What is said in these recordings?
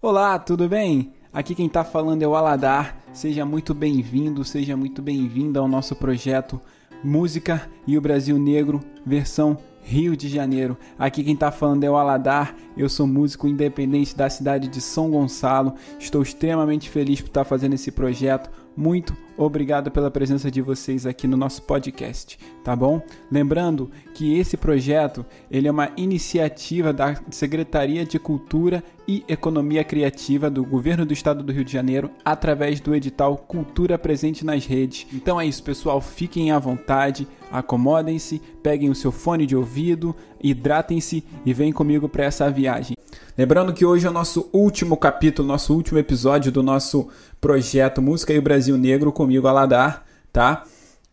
Olá, tudo bem? Aqui quem está falando é o Aladar. Seja muito bem-vindo, seja muito bem-vinda ao nosso projeto Música e o Brasil Negro, versão Rio de Janeiro. Aqui quem está falando é o Aladar. Eu sou músico independente da cidade de São Gonçalo. Estou extremamente feliz por estar fazendo esse projeto muito obrigado pela presença de vocês aqui no nosso podcast, tá bom? Lembrando que esse projeto, ele é uma iniciativa da Secretaria de Cultura e Economia Criativa do Governo do Estado do Rio de Janeiro, através do edital Cultura Presente nas Redes. Então é isso, pessoal, fiquem à vontade, acomodem-se, peguem o seu fone de ouvido, hidratem-se e vem comigo para essa viagem. Lembrando que hoje é o nosso último capítulo, nosso último episódio do nosso projeto Música e o Brasil Negro comigo, Aladar, tá?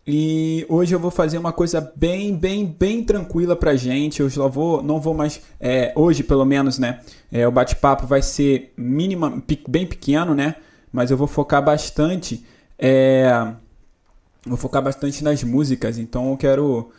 E hoje eu vou fazer uma coisa bem, bem, bem tranquila pra gente. Eu já vou, não vou mais, é, hoje pelo menos, né? É, o bate-papo vai ser mínima, bem pequeno, né? Mas eu vou focar bastante, é, vou focar bastante nas músicas. Então eu quero,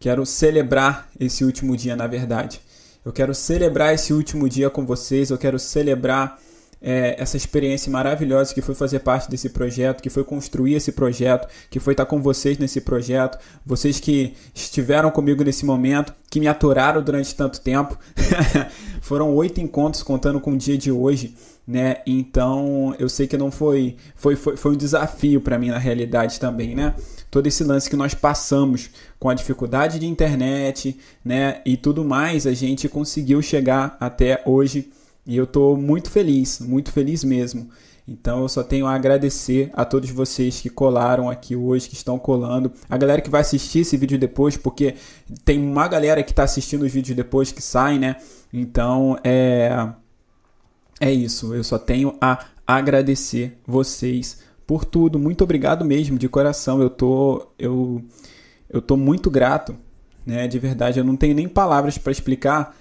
quero celebrar esse último dia, na verdade. Eu quero celebrar esse último dia com vocês, eu quero celebrar é, essa experiência maravilhosa que foi fazer parte desse projeto, que foi construir esse projeto, que foi estar com vocês nesse projeto, vocês que estiveram comigo nesse momento, que me atoraram durante tanto tempo. Foram oito encontros contando com o dia de hoje, né? Então eu sei que não foi, foi, foi, foi um desafio para mim na realidade também, né? todo esse lance que nós passamos com a dificuldade de internet, né, e tudo mais, a gente conseguiu chegar até hoje e eu estou muito feliz, muito feliz mesmo. Então eu só tenho a agradecer a todos vocês que colaram aqui hoje, que estão colando, a galera que vai assistir esse vídeo depois, porque tem uma galera que está assistindo os vídeos depois que saem, né? Então é é isso. Eu só tenho a agradecer vocês por tudo. Muito obrigado mesmo, de coração. Eu tô, eu, eu tô muito grato, né? De verdade, eu não tenho nem palavras para explicar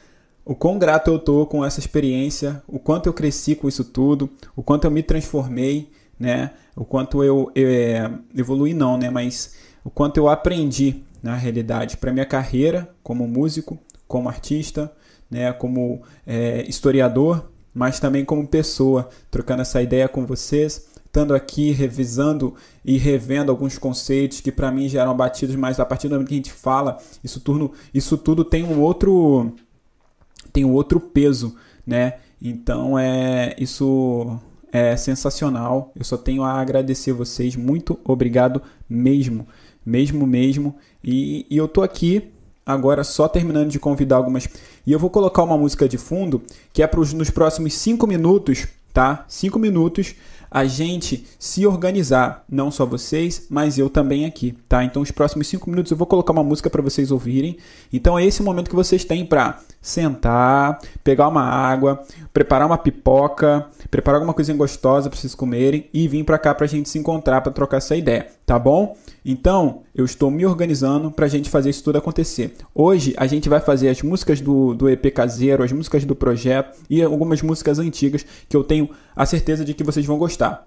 o quão grato eu tô com essa experiência, o quanto eu cresci com isso tudo, o quanto eu me transformei, né? O quanto eu, eu é, evolui não, né? Mas o quanto eu aprendi na realidade para minha carreira como músico, como artista, né? Como é, historiador, mas também como pessoa, trocando essa ideia com vocês estando aqui revisando e revendo alguns conceitos que para mim já eram batidos, mas a partir do momento que a gente fala, isso tudo, isso tudo tem um outro tem um outro peso, né? Então é isso é sensacional. Eu só tenho a agradecer vocês. Muito obrigado mesmo, mesmo mesmo. E, e eu tô aqui agora só terminando de convidar algumas. E eu vou colocar uma música de fundo que é para nos próximos 5 minutos, tá? 5 minutos a gente se organizar, não só vocês, mas eu também aqui, tá? Então, os próximos cinco minutos eu vou colocar uma música para vocês ouvirem. Então, é esse momento que vocês têm para sentar, pegar uma água, preparar uma pipoca, preparar alguma coisinha gostosa para vocês comerem e vir para cá para a gente se encontrar para trocar essa ideia, tá bom? Então, eu estou me organizando para a gente fazer isso tudo acontecer. Hoje, a gente vai fazer as músicas do, do EP caseiro, as músicas do projeto e algumas músicas antigas que eu tenho a certeza de que vocês vão gostar.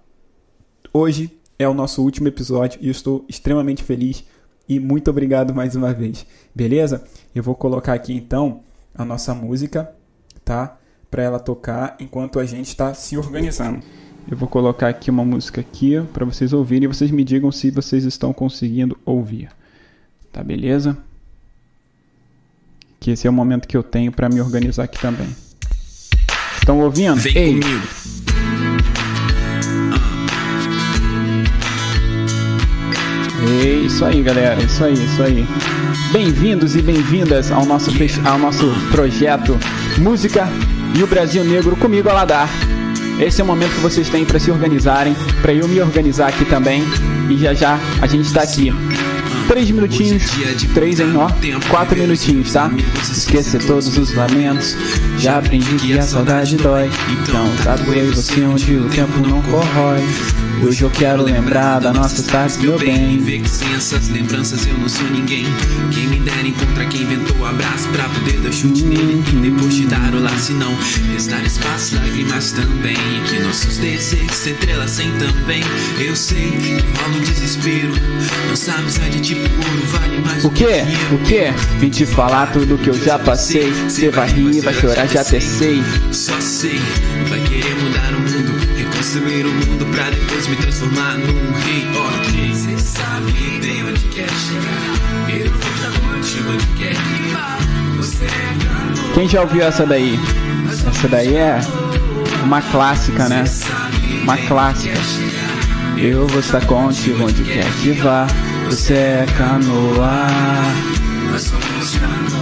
Hoje é o nosso último episódio e eu estou extremamente feliz e muito obrigado mais uma vez. Beleza? Eu vou colocar aqui então a nossa música, tá? Para ela tocar enquanto a gente está se organizando. Eu vou colocar aqui uma música aqui para vocês ouvirem e vocês me digam se vocês estão conseguindo ouvir. Tá beleza? Que esse é o momento que eu tenho para me organizar aqui também. Estão ouvindo? Vem Ei. comigo. É isso aí, galera. Isso aí, isso aí. Bem-vindos e bem-vindas ao nosso, ao nosso projeto Música e o Brasil Negro comigo, Aladar. Esse é o momento que vocês têm para se organizarem, para eu me organizar aqui também. E já já a gente está aqui. Três minutinhos, três em ó, quatro minutinhos, tá? Esquecer todos os lamentos. Já aprendi que a saudade dói. Então, tá doido você onde o tempo não corrói. Hoje eu quero lembrar da nossa tarde, meu bem. Vê que sem essas lembranças eu não sou ninguém. Quem me dera encontra quem inventou o abraço pra poder dar chute nele. Depois de dar o laço, não restar espaço, lágrimas também. Que nossos desejos se entrelacem também. Eu sei que rola um desespero. Nossa amizade tipo ouro vale mais O que? O que? Vim te falar tudo que eu já passei. Cê vai rir, vai chorar, já até sei. Só sei, vai receber o mundo pra depois me transformar num rei. Ok, cê sabe bem onde quer chegar. Eu vou estar onde quer que vá. Você é canoa. Quem já ouviu essa daí? Essa daí é uma clássica, né? Uma clássica. Eu vou estar contigo onde quer que vá. Você é canoa. Nós somos canoa.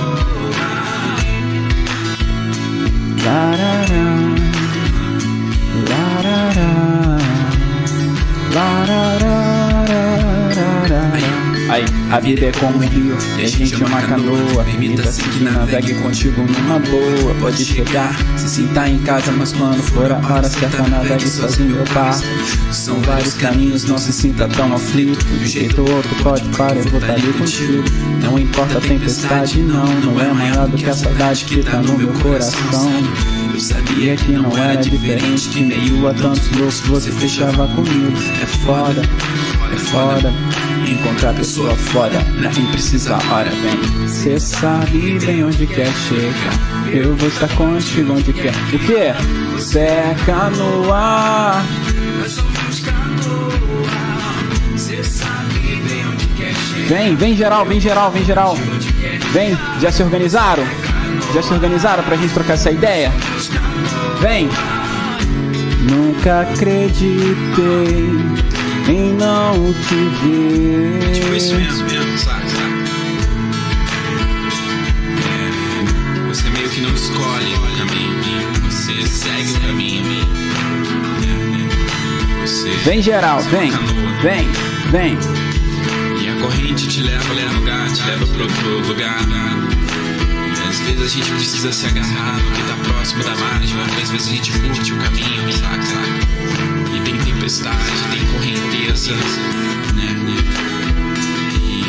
Aí, a vida é como um rio, e a gente é uma canoa. Permita-se que navegue contigo numa boa. Pode chegar, se sinta em casa, mas quando for a hora certa, navegue sozinho ou par. São vários caminhos, não se sinta tão aflito. De um jeito ou outro pode parar, eu vou estar ali contigo. Não importa a tempestade, não, não é maior do que a saudade que tá no meu coração. Sabia E aqui não era diferente que meio a tantos loucos você fechava comigo. É foda, é foda encontrar pessoa foda. Pra quem precisa, hora vem. Cê sabe bem onde quer chegar. Eu vou estar contigo onde quer. O que? Cê é canoa. Nós somos canoa. Cê sabe bem onde quer chegar. Vem, vem geral, vem geral, vem geral. Vem, já se organizaram? Já se organizaram pra gente trocar essa ideia? Vem! Nunca acreditei em não te ver. Tipo isso mesmo, mesmo, sabe, sabe? É, você meio que não escolhe o caminho, você segue o caminho. É, é, Você Vem geral, vem, vem, vem. E a corrente te leva, leva lugar, te leva pra outro lugar. Vezes a gente precisa se agarrar no que tá próximo da margem, às vezes a gente curte o caminho, sabe? E tem tempestade, tem correnteza, né? E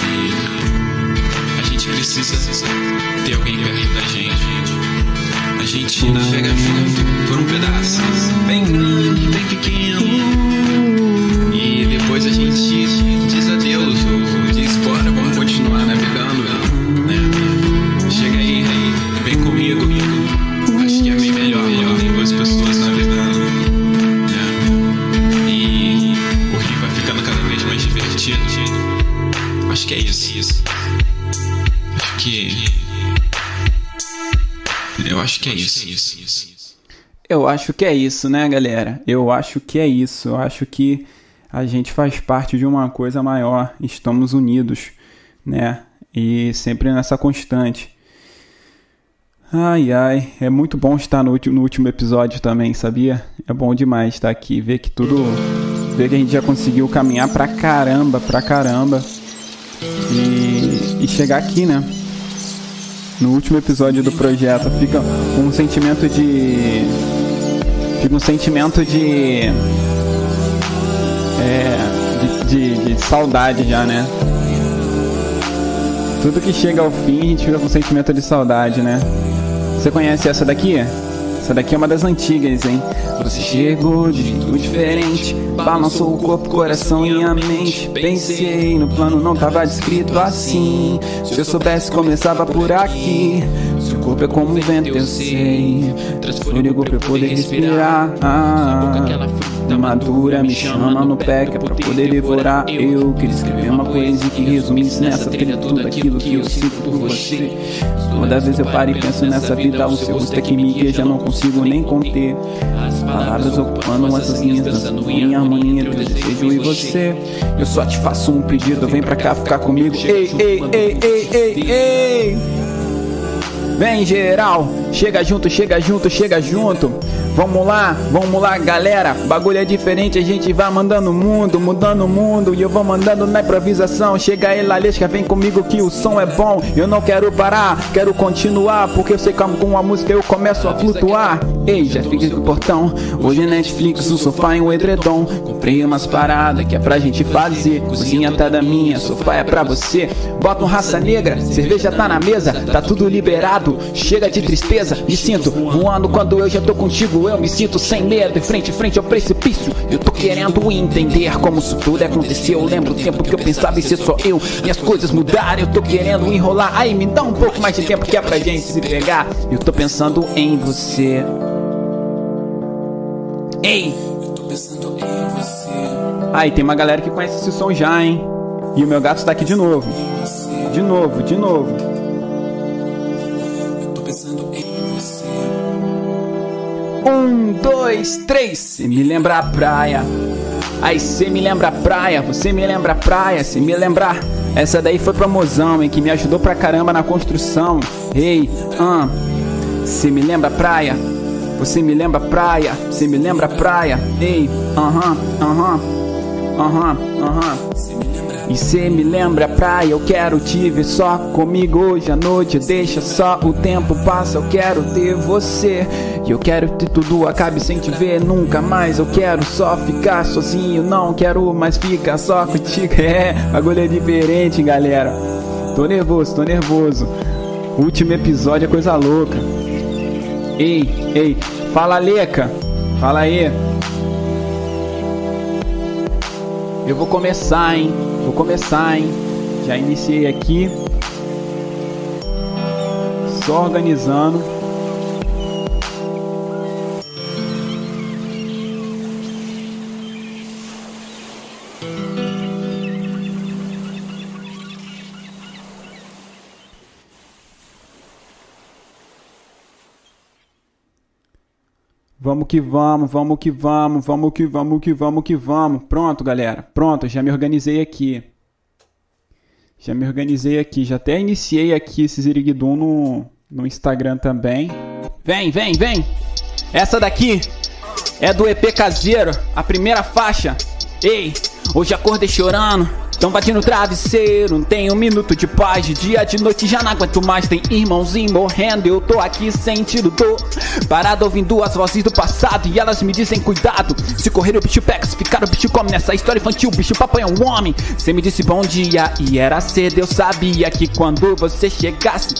a gente precisa ter alguém perto da gente. A gente navega junto por um pedaço, bem grande, bem pequeno. E depois a gente isso. Eu acho que é isso, né, galera? Eu acho que é isso. Eu acho que a gente faz parte de uma coisa maior. Estamos unidos, né? E sempre nessa constante. Ai, ai. É muito bom estar no último, no último episódio também, sabia? É bom demais estar aqui. Ver que tudo. Ver que a gente já conseguiu caminhar pra caramba, pra caramba. E, e chegar aqui, né? No último episódio do projeto. Fica um sentimento de. Fica um sentimento de. É. De, de, de saudade já, né? Tudo que chega ao fim, a gente fica com um sentimento de saudade, né? Você conhece essa daqui? Essa daqui é uma das antigas, hein? Você chegou de jeito diferente, balançou o corpo, coração e a mente. Pensei, no plano não tava descrito assim. Se eu soubesse, começava por aqui. Se o corpo é como o vento, eu sei. Fôlego pra eu poder respirar. Madura me chama no pé que é pra poder devorar. Eu queria escrever uma poesia que resumisse nessa trilha tudo aquilo que eu sinto por você. Toda vez eu paro e penso nessa vida, o seu rosto é que me guia, já não consigo nem conter. As palavras ocupando essas linhas, dançando em harmonia entre o desejo e você. Eu só te faço um pedido, vem pra cá ficar comigo. Ei, ei, ei, ei, ei, ei. Vem geral, chega junto, chega junto, chega junto. Vamos lá, vamos lá, galera. Bagulho é diferente, a gente vai mandando o mundo, mudando o mundo. E eu vou mandando na improvisação. Chega aí, Lalesca, vem comigo que o som é bom. Eu não quero parar, quero continuar. Porque eu sei que com a música eu começo a flutuar. Ei, já aqui o portão. Hoje é Netflix, o sofá e um edredom. Comprei umas paradas que é pra gente fazer. Cozinha tá da minha, sofá é pra você. Bota um raça negra, cerveja tá na mesa, tá tudo liberado. Chega de tristeza, me sinto voando quando eu já tô contigo. Eu me sinto sem medo, em frente, frente ao precipício. Eu tô querendo entender como isso tudo aconteceu. Eu lembro o tempo que eu pensava em ser só eu. Minhas coisas mudaram, eu tô querendo enrolar. Aí me dá um pouco mais de tempo que é pra gente se pegar. Eu tô pensando em você. Ei! Aí, tem uma galera que conhece esse som já, hein? E o meu gato está aqui de novo. De novo, de novo. Um, dois, três. Cê me lembra a praia. Aí cê me lembra a praia, você me lembra a praia, se me lembrar. Essa daí foi pra mozão, hein, que me ajudou pra caramba na construção. Ei, ah, cê me lembra a praia, você me lembra a praia, você me lembra a praia. Ei, aham, aham, aham, aham. E cê me lembra praia, eu quero te ver só comigo hoje à noite. Deixa só o tempo passa, eu quero ter você. Eu quero que tudo acabe sem te ver nunca mais. Eu quero só ficar sozinho, não quero mais ficar só contigo. É, bagulho é diferente, galera. Tô nervoso, tô nervoso. último episódio é coisa louca. Ei, ei, fala Leca, fala aí. Eu vou começar, hein? Vou começar, hein? Já iniciei aqui. Só organizando. Vamos que vamos, vamos que vamos, vamos que vamos que vamos que vamos. Pronto, galera. Pronto, já me organizei aqui. Já me organizei aqui, já até iniciei aqui esse Ziriguidum no, no Instagram também. Vem, vem, vem! Essa daqui é do EP caseiro, a primeira faixa. Ei, hoje acordei chorando Tão bate no travesseiro, não tem um minuto de paz. De dia, de noite já não aguento mais. Tem irmãozinho morrendo, eu tô aqui sentindo dor. Parado ouvindo as vozes do passado e elas me dizem cuidado. Se correr o bicho pega, se ficar o bicho come. Nessa história infantil, o bicho papai é um homem. Você me disse bom dia e era cedo. Eu sabia que quando você chegasse.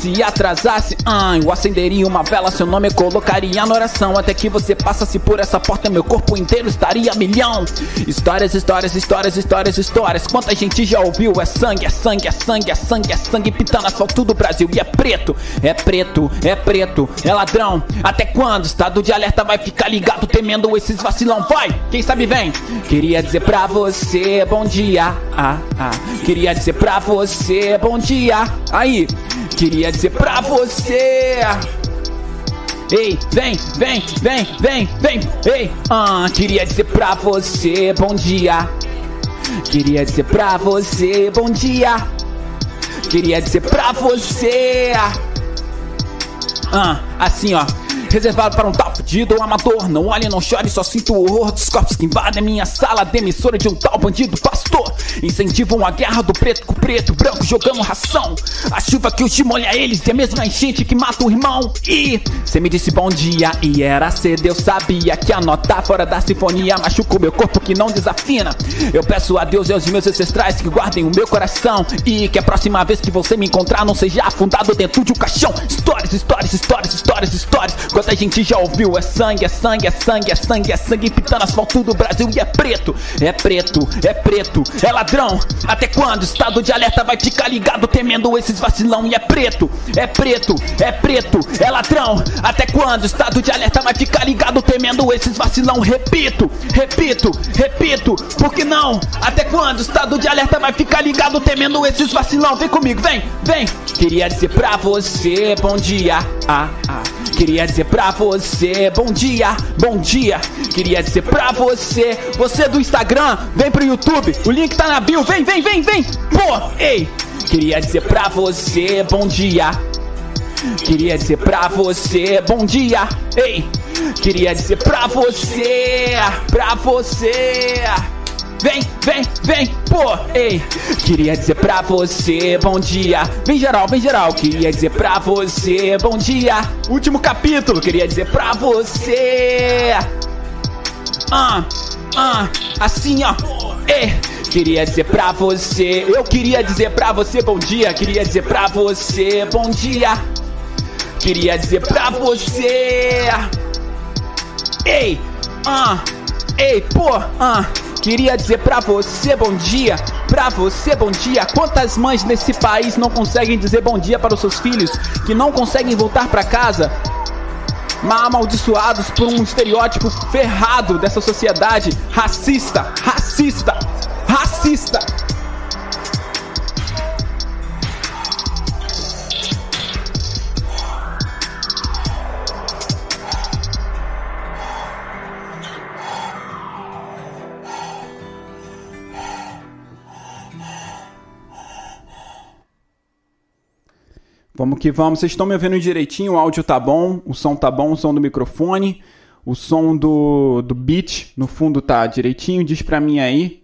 Se atrasasse, ah, eu acenderia uma vela, seu nome eu colocaria na oração. Até que você passasse por essa porta, meu corpo inteiro estaria milhão. Histórias, histórias, histórias, histórias, histórias. Quanta gente já ouviu? É sangue, é sangue, é sangue, é sangue, é sangue pintando asfalto do Brasil. E é preto, é preto, é preto, é ladrão. Até quando? Estado de alerta vai ficar ligado, temendo esses vacilão. Vai, quem sabe vem. Queria dizer pra você, bom dia. Ah, ah. Queria dizer pra você, bom dia. Aí. Queria dizer pra você. Ei, vem, vem, vem, vem, vem, ei, ah, queria dizer pra você, bom dia. Queria dizer pra você, bom dia. Queria dizer pra você. Ah, assim ó reservado para um tal pedido ou amador. Não olhe, não chore, só sinto o horror dos corpos que invadem minha sala. Demissora de um tal bandido pastor. Incentivam a guerra do preto com preto, branco jogando ração. A chuva que os molha eles e a mesma enchente que mata o irmão. E cê me disse bom dia e era cedo. Eu sabia que a nota fora da sinfonia machuca o meu corpo que não desafina. Eu peço a Deus e aos meus ancestrais que guardem o meu coração. E que a próxima vez que você me encontrar não seja afundado dentro de um caixão. Histórias, histórias, histórias, histórias, histórias. Quanta gente já ouviu? É sangue, é sangue, é sangue, é sangue, é sangue pitando asfalto do Brasil e é preto, é preto, é preto, é ladrão. Até quando? Estado de alerta vai ficar ligado temendo esses vacilão e é preto, é preto, é preto, é ladrão. Até quando? Estado de alerta vai ficar ligado temendo esses vacilão. Repito, repito, repito, por que não? Até quando? Estado de alerta vai ficar ligado temendo esses vacilão. Vem comigo, vem, vem. Queria dizer pra você, bom dia. Ah, ah. Queria dizer pra você, bom dia, bom dia. Queria dizer pra você, você do Instagram, vem pro YouTube, o link tá na bio, vem, vem, vem, vem. Pô, ei. Queria dizer pra você, bom dia. Queria dizer pra você, bom dia. Ei. Queria dizer pra você, pra você. Vem, vem, vem, pô, ei. Queria dizer pra você, bom dia. Vem geral, vem geral. Queria dizer pra você, bom dia. Último capítulo, queria dizer pra você. Ah, ah, assim ó, ei. Queria dizer pra você, eu queria dizer pra você bom dia. Queria dizer pra você, bom dia. Queria dizer pra você. Ei, ah, ei, pô, ah. Queria dizer pra você bom dia, pra você bom dia. Quantas mães nesse país não conseguem dizer bom dia para os seus filhos, que não conseguem voltar para casa? amaldiçoados por um estereótipo ferrado dessa sociedade racista, racista, racista. Vamos que vamos. Vocês estão me ouvindo direitinho? O áudio tá bom, o som tá bom, o som do microfone, o som do, do beat no fundo tá direitinho. Diz pra mim aí.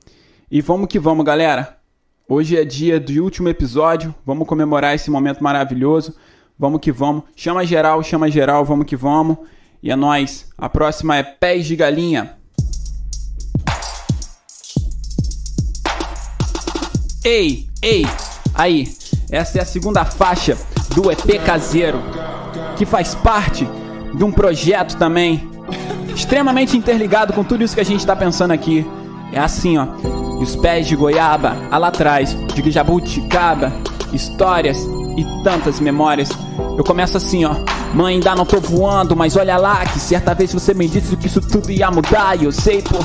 E vamos que vamos, galera. Hoje é dia do último episódio. Vamos comemorar esse momento maravilhoso. Vamos que vamos. Chama geral, chama geral, vamos que vamos. E é nóis. A próxima é Pés de Galinha. Ei, ei, aí. Essa é a segunda faixa do EP caseiro, que faz parte de um projeto também extremamente interligado com tudo isso que a gente está pensando aqui. É assim, ó. E os pés de goiaba, lá atrás, de jabuticaba, histórias e tantas memórias. Eu começo assim, ó. Mãe, ainda não tô voando, mas olha lá que certa vez você me disse que isso tudo ia mudar e eu sei, pô.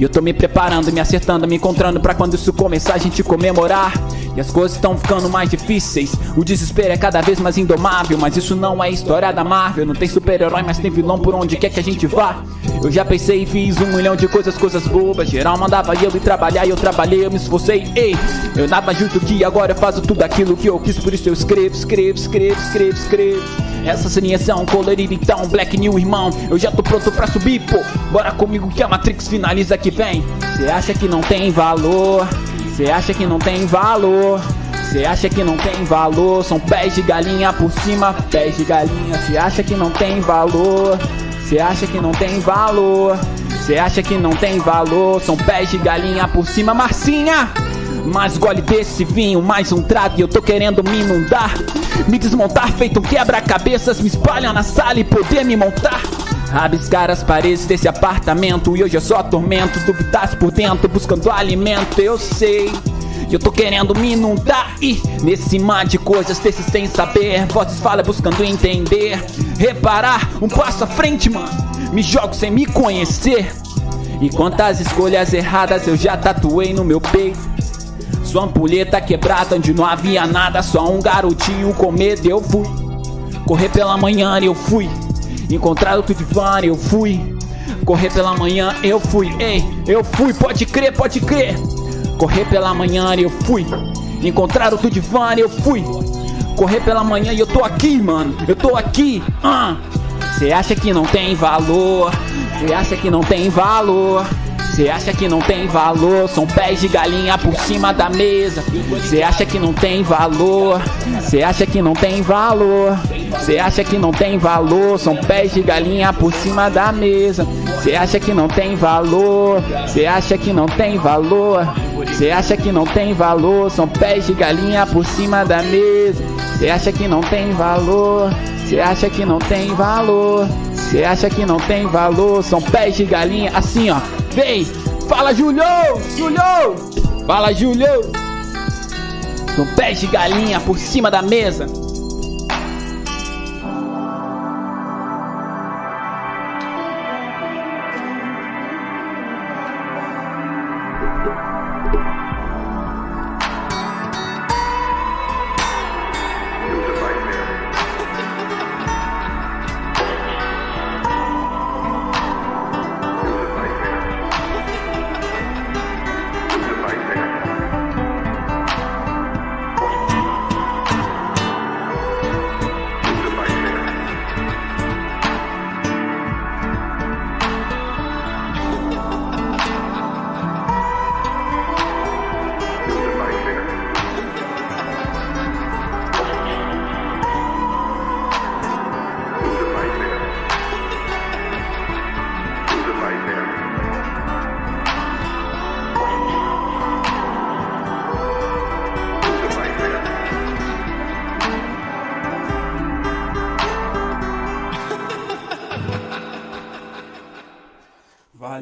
E eu tô me preparando, me acertando, me encontrando para quando isso começar a gente comemorar. E as coisas estão ficando mais difíceis. O desespero é cada vez mais indomável. Mas isso não é história da Marvel. Não tem super-herói, mas tem vilão por onde quer que a gente vá. Eu já pensei e fiz um milhão de coisas, coisas bobas. Geral mandava eu ir trabalhar e eu trabalhei, eu me esforcei. Ei, eu nada justo que agora eu faço tudo aquilo que eu quis. Por isso eu escrevo, escrevo, escrevo, escrevo, escrevo. Essas linhas são coloridas então, Black New irmão. Eu já tô pronto pra subir, pô. Bora comigo que a Matrix finaliza que vem. Cê acha que não tem valor? Cê acha que não tem valor? Cê acha que não tem valor? São pés de galinha por cima, pés de galinha. Cê acha que não tem valor? Cê acha que não tem valor? Cê acha que não tem valor? São pés de galinha por cima, Marcinha. Mais gole desse vinho, mais um trago e eu tô querendo me inundar. Me desmontar, feito um quebra-cabeças, me espalham na sala e poder me montar. Rabiscar as paredes desse apartamento. E hoje eu só tormento, duvidas por dentro Buscando alimento, eu sei eu tô querendo me inundar. E nesse mar de coisas desses sem saber Vozes falam buscando entender. Reparar, um passo à frente, mano. Me jogo sem me conhecer. E quantas escolhas erradas eu já tatuei no meu peito. Sua ampulheta quebrada onde não havia nada. Só um garotinho com medo eu fui. Correr pela manhã eu fui Encontrar o divã, eu fui. Correr pela manhã, eu fui. Ei, eu fui, pode crer, pode crer. Correr pela manhã, eu fui. Encontrar o divã, eu fui. Correr pela manhã e eu tô aqui, mano. Eu tô aqui. Você uh. acha que não tem valor? Você acha que não tem valor? Cê acha que não tem valor? São pés de galinha por cima da mesa. Cê acha que não tem valor? Cê acha que não tem valor? Cê acha que não tem valor? São pés de galinha por cima da mesa. Cê acha que não tem valor? Cê acha que não tem valor? Cê acha que não tem valor? São pés de galinha por cima da mesa. Cê acha que não tem valor? Cê acha que não tem valor? Cê acha que não tem valor? São pés de galinha assim, ó. Vem! Fala, Julio! Julio! Fala, Julio! São pés de galinha por cima da mesa.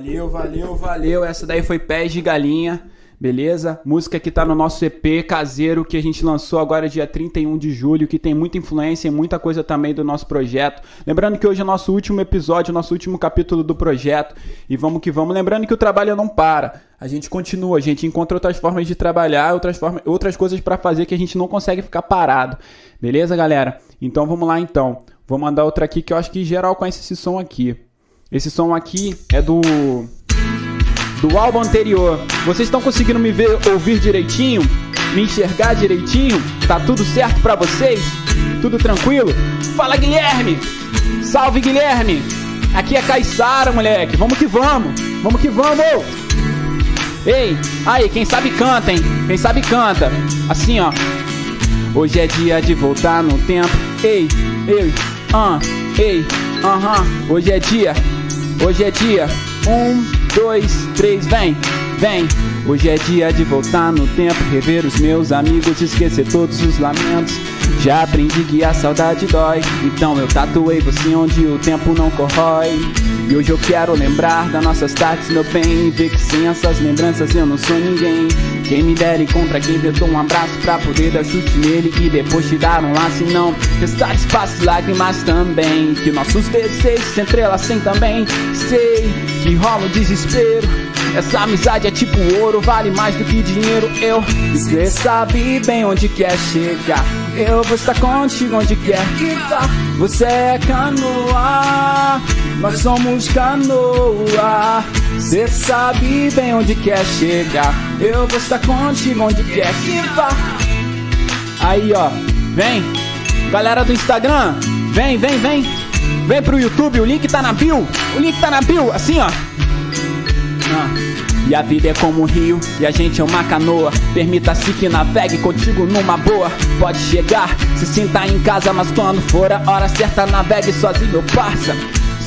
Valeu, valeu, valeu. Essa daí foi Pés de Galinha. beleza? Música que tá no nosso EP caseiro que a gente lançou agora dia 31 de julho, que tem muita influência e muita coisa também do nosso projeto. Lembrando que hoje é nosso último episódio, nosso último capítulo do projeto e vamos que vamos. Lembrando que o trabalho não para. A gente continua, a gente encontra outras formas de trabalhar, outras, formas, outras coisas para fazer que a gente não consegue ficar parado. Beleza, galera? Então vamos lá então. Vou mandar outra aqui que eu acho que geral conhece esse som aqui. Esse som aqui é do do álbum anterior. Vocês estão conseguindo me ver, ouvir direitinho? Me enxergar direitinho? Tá tudo certo para vocês? Tudo tranquilo? Fala Guilherme! Salve Guilherme! Aqui é Caissara, moleque. Vamos que vamos. Vamos que vamos. Ei, aí, quem sabe canta, hein? Quem sabe canta. Assim, ó. Hoje é dia de voltar no tempo. Ei, ei, ah, uh, ei, aham. Uh -huh. Hoje é dia. Hoje é dia. Um, dois, três, vem, vem. Hoje é dia de voltar no tempo, rever os meus amigos, esquecer todos os lamentos. Já aprendi que a saudade dói, então eu tatuei você onde o tempo não corrói. E hoje eu quero lembrar das nossas tardes, meu bem, ver que sem essas lembranças eu não sou ninguém. Quem me der encontra quem tentou um abraço pra poder dar chute nele e depois te dar um laço e não restar espaço lágrimas também. Que nossos desejos se entrelacem também. Sei que rola o desespero. Essa amizade é tipo ouro, vale mais do que dinheiro. Eu, você sabe bem onde quer chegar. Eu vou estar contigo onde quer que vá. Você é canoa, nós somos canoa. Você sabe bem onde quer chegar. Eu vou estar contigo onde quer que vá. Aí, ó, vem, galera do Instagram, vem, vem, vem. Vem pro YouTube, o link tá na bio. O link tá na bio, assim, ó. E a vida é como um rio e a gente é uma canoa. Permita-se que navegue contigo numa boa. Pode chegar, se sinta em casa, mas quando for a hora certa, navegue sozinho, parça.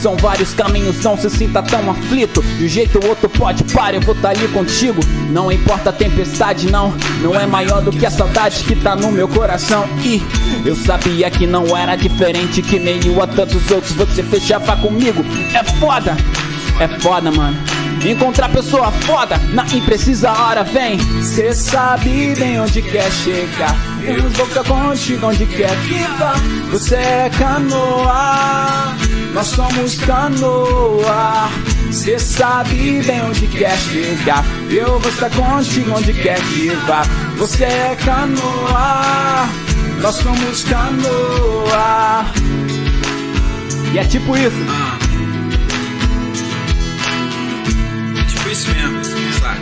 São vários caminhos, não se sinta tão aflito. De um jeito ou outro pode parar, eu vou estar tá ali contigo. Não importa a tempestade, não. Não é maior do que a saudade que tá no meu coração. E eu sabia que não era diferente que nenhum a tantos outros. Você fechava comigo. É foda, é foda, mano. Encontrar pessoa foda na imprecisa hora vem. Cê sabe bem onde quer chegar. Vou ficar contigo onde quer que vá. Você é canoa, nós somos canoa. Cê sabe bem onde quer chegar. Eu vou estar contigo onde quer que vá. Você é canoa, nós somos canoa. E é tipo isso. Isso mesmo, saca?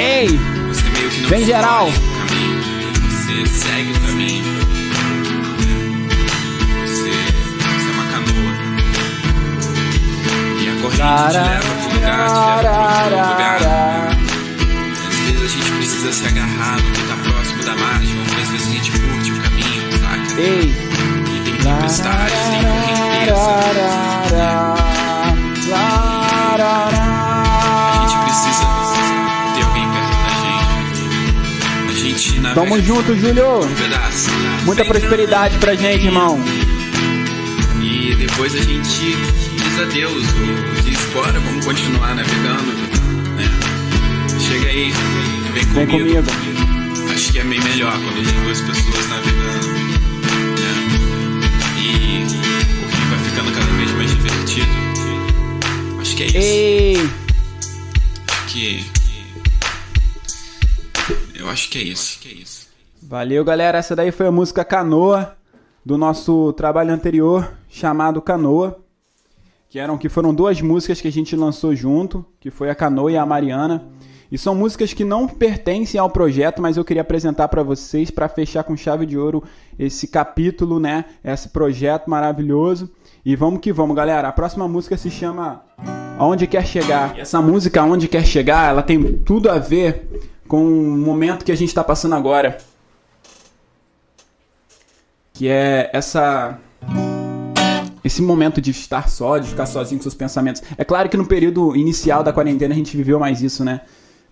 Ei! Você meio que não Vem geral! Você segue o caminho. Você, você é uma canoa. E a corrente te leva pro lugar, te leva pro lugar. Às vezes a gente precisa se agarrar no que tá próximo da margem, outras vezes a gente curte o caminho, saca? Ei! E tem tempestades, tem correnteza. A gente precisa ter alguém perto da gente. A gente na Tamo junto, Júlio. Um pedaço. Muita prosperidade pra gente, irmão. E depois a gente diz adeus, ou diz bora, vamos continuar navegando. Né? Chega aí, vem comigo. Vem comigo. Acho que é bem melhor quando tem duas pessoas navegando. Que é isso. Ei. Que. Eu acho que é isso. Valeu, galera. Essa daí foi a música Canoa do nosso trabalho anterior chamado Canoa, que eram que foram duas músicas que a gente lançou junto, que foi a Canoa e a Mariana. E são músicas que não pertencem ao projeto, mas eu queria apresentar para vocês para fechar com chave de ouro esse capítulo, né? Esse projeto maravilhoso. E vamos que vamos, galera. A próxima música se chama Aonde Quer Chegar. Essa música Aonde Quer Chegar, ela tem tudo a ver com o momento que a gente está passando agora. Que é essa esse momento de estar só, de ficar sozinho com seus pensamentos. É claro que no período inicial da quarentena a gente viveu mais isso, né?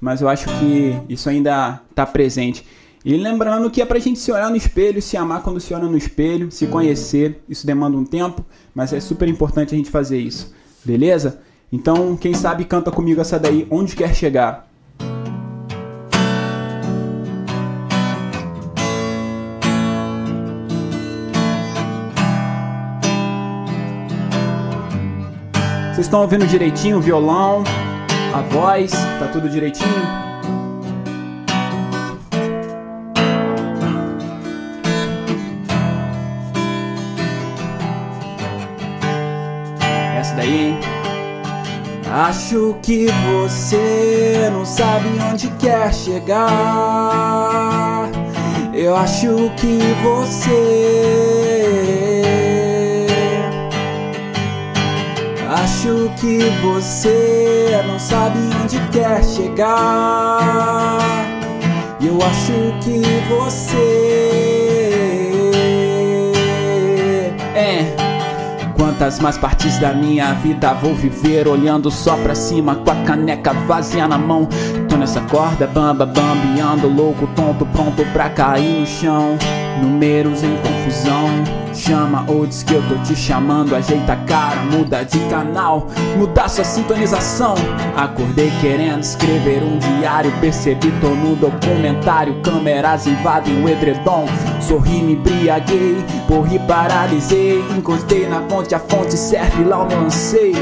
Mas eu acho que isso ainda está presente. E lembrando que é pra gente se olhar no espelho, se amar quando se olha no espelho, se conhecer. Isso demanda um tempo, mas é super importante a gente fazer isso. Beleza? Então, quem sabe canta comigo essa daí, Onde Quer Chegar. Vocês estão ouvindo direitinho o violão, a voz, tá tudo direitinho? Essa daí, hein? Acho que você não sabe onde quer chegar. Eu acho que você Acho que você não sabe onde quer chegar. Eu acho que você Quantas mais partes da minha vida vou viver olhando só pra cima com a caneca vazia na mão? Tô nessa corda bamba bambeando louco, tonto, pronto pra cair no chão. Números em confusão chama ou diz que eu tô te chamando. Ajeita a cara, muda de canal, muda sua sintonização. Acordei querendo escrever um diário, percebi, tô no documentário. Câmeras invadem o edredom. Sorri, me embriaguei, corri, paralisei. Encostei na fonte, a fonte certa e lá eu me lancei.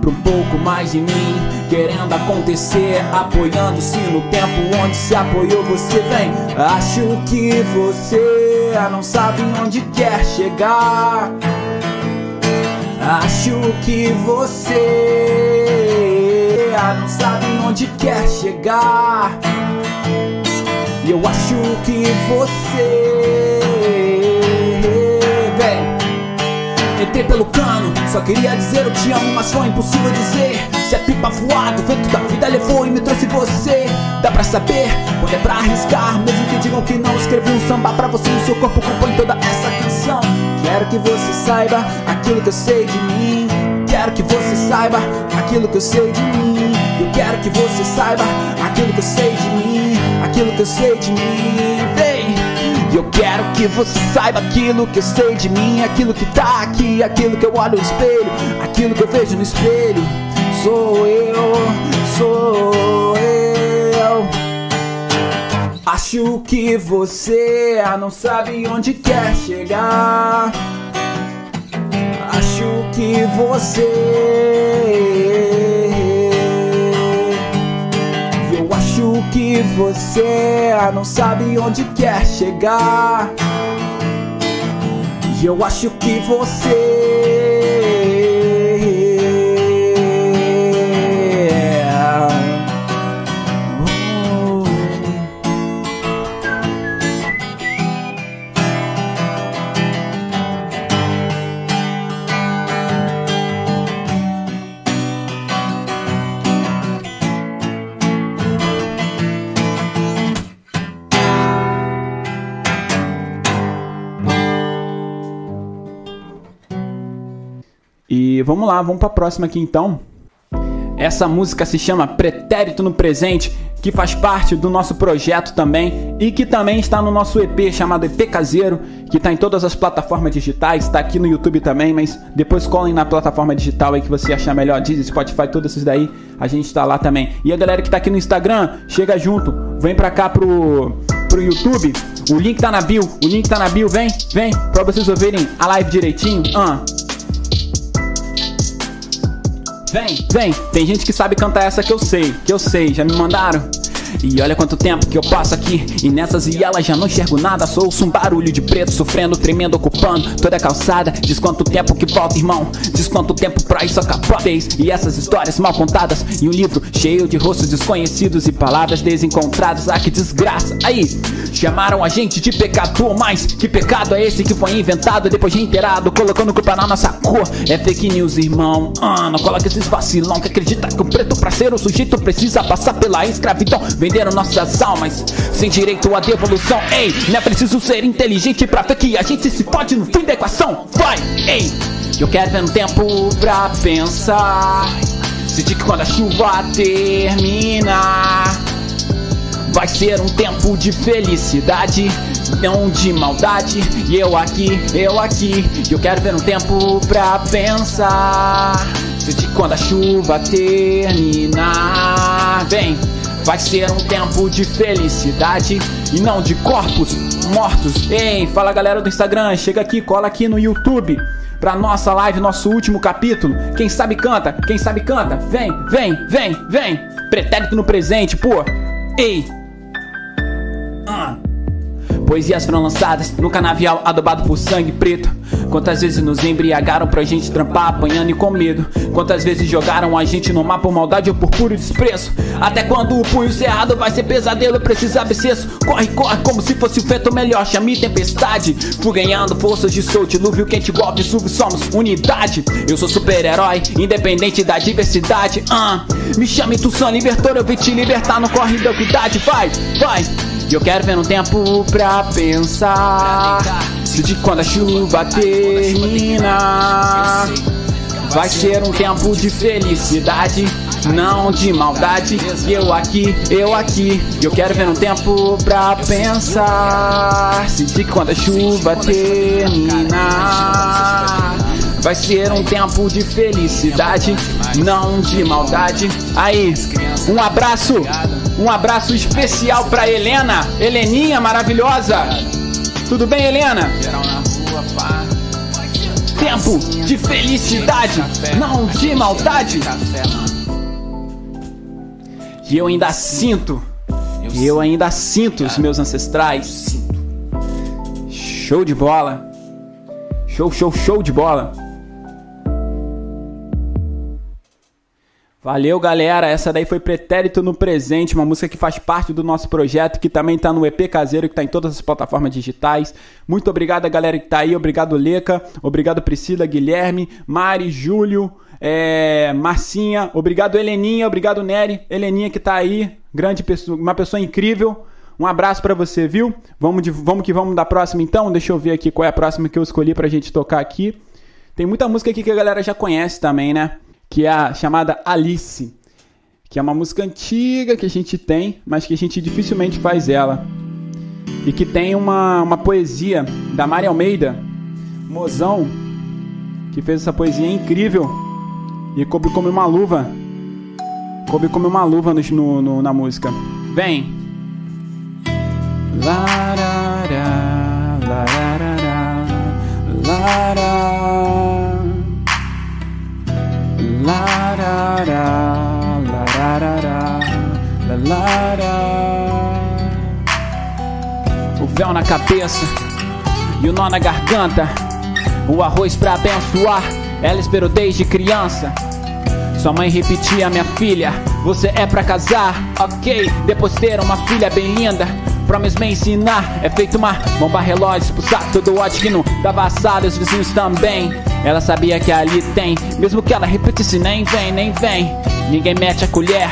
Pra um pouco mais de mim, querendo acontecer. Apoiando-se no tempo onde se apoiou, você vem. Acho que você não sabe onde quer chegar. Acho que você não sabe onde quer chegar. Eu acho que você Entrei pelo cano, só queria dizer eu te amo, mas foi impossível dizer. Se é pipa voado, o vento da vida levou e me trouxe você. Dá pra saber quando é pra arriscar, mesmo que digam que não. Escrevi um samba pra você e seu corpo compõe toda essa canção. Quero que você saiba aquilo que eu sei de mim. Quero que você saiba aquilo que eu sei de mim. Eu quero que você saiba aquilo que eu sei de mim. Aquilo que eu sei de mim. E eu quero que você saiba aquilo que eu sei de mim, aquilo que tá aqui, aquilo que eu olho no espelho, aquilo que eu vejo no espelho. Sou eu, sou eu. Acho que você não sabe onde quer chegar. Acho que você. Você não sabe onde quer chegar. E eu acho que você. Vamos lá, vamos pra próxima aqui então. Essa música se chama Pretérito no Presente, que faz parte do nosso projeto também e que também está no nosso EP chamado EP Caseiro, que está em todas as plataformas digitais, está aqui no YouTube também, mas depois colhem na plataforma digital aí que você achar melhor, Deezer, Spotify, todos esses daí, a gente está lá também. E a galera que está aqui no Instagram, chega junto, vem pra cá pro, pro YouTube, o link tá na bio, o link tá na bio, vem, vem, pra vocês ouvirem a live direitinho. Ah. Vem, vem. Tem gente que sabe cantar essa que eu sei, que eu sei, já me mandaram. E olha quanto tempo que eu passo aqui. E nessas e já não enxergo nada. Sou um barulho de preto sofrendo, tremendo, ocupando Toda a calçada. Diz quanto tempo que falta, irmão. Diz quanto tempo pra isso acabar. E essas histórias mal contadas. E um livro cheio de rostos desconhecidos E palavras desencontradas. Ah, que desgraça. Aí, chamaram a gente de pecador Mas que pecado é esse que foi inventado? Depois de inteirado, colocando culpa na nossa cor. É fake news, irmão. Ah, Não coloca esses vacilão que acredita que o preto pra ser o sujeito Precisa passar pela escravidão Venderam nossas almas sem direito à devolução. Ei, não é preciso ser inteligente pra ver que a gente se fode no fim da equação. Vai, ei, eu quero ver um tempo pra pensar. Sentir que quando a chuva terminar, vai ser um tempo de felicidade, não de maldade. E eu aqui, eu aqui, eu quero ver um tempo pra pensar. de quando a chuva terminar. Vem, vai ser um tempo de felicidade e não de corpos mortos. Ei, fala galera do Instagram, chega aqui, cola aqui no YouTube pra nossa live, nosso último capítulo. Quem sabe canta, quem sabe canta. Vem, vem, vem, vem. Pretérito no presente, pô. Ei. Poesias foram lançadas no canavial adobado por sangue preto. Quantas vezes nos embriagaram pra gente trampar apanhando e com medo? Quantas vezes jogaram a gente no mar por maldade ou por puro desprezo? Até quando o punho cerrado vai ser pesadelo? Precisa abscesso. Corre, corre como se fosse o vento melhor. Chame tempestade. Fui ganhando forças de sol, dilúvio quente, golpe, sub, somos unidade. Eu sou super-herói, independente da diversidade. Uh. Me chame Tussan Libertor, eu vim te libertar. no corre da equidade. Vai, vai. E eu quero ver um tempo pra pensar de quando a chuva termina Vai ser um tempo de felicidade não de maldade. Eu aqui, eu aqui, eu quero ver um tempo pra pensar. Se de quando a chuva terminar, vai ser um tempo de felicidade, não de maldade. Aí, um abraço, um abraço especial pra Helena, Heleninha maravilhosa. Tudo bem, Helena? Tempo de felicidade, não de maldade. E eu ainda sinto, e eu ainda sinto os meus ancestrais. Show de bola. Show, show, show de bola. Valeu, galera. Essa daí foi Pretérito no Presente, uma música que faz parte do nosso projeto, que também tá no EP caseiro, que tá em todas as plataformas digitais. Muito obrigado galera que tá aí. Obrigado, Leca. Obrigado, Priscila, Guilherme, Mari, Júlio, é, Marcinha. Obrigado, Heleninha. Obrigado, Nery. Heleninha que tá aí. Grande pessoa, uma pessoa incrível. Um abraço para você, viu? Vamos, de, vamos que vamos da próxima então. Deixa eu ver aqui qual é a próxima que eu escolhi pra gente tocar aqui. Tem muita música aqui que a galera já conhece também, né? Que é a chamada Alice, que é uma música antiga que a gente tem, mas que a gente dificilmente faz ela. E que tem uma, uma poesia da Mari Almeida, mozão, que fez essa poesia incrível e coube como uma luva. Coube como uma luva no, no na música. Vem! Larará, larará, larará. Véu na cabeça e o nó na garganta. O arroz pra abençoar, ela esperou desde criança. Sua mãe repetia, minha filha, você é pra casar, ok? Depois ter uma filha bem linda. Promise me ensinar, é feito uma bomba relógio, expulsar todo o ódio que não dava assado, os vizinhos também. Ela sabia que ali tem, mesmo que ela repetisse, nem vem, nem vem. Ninguém mete a colher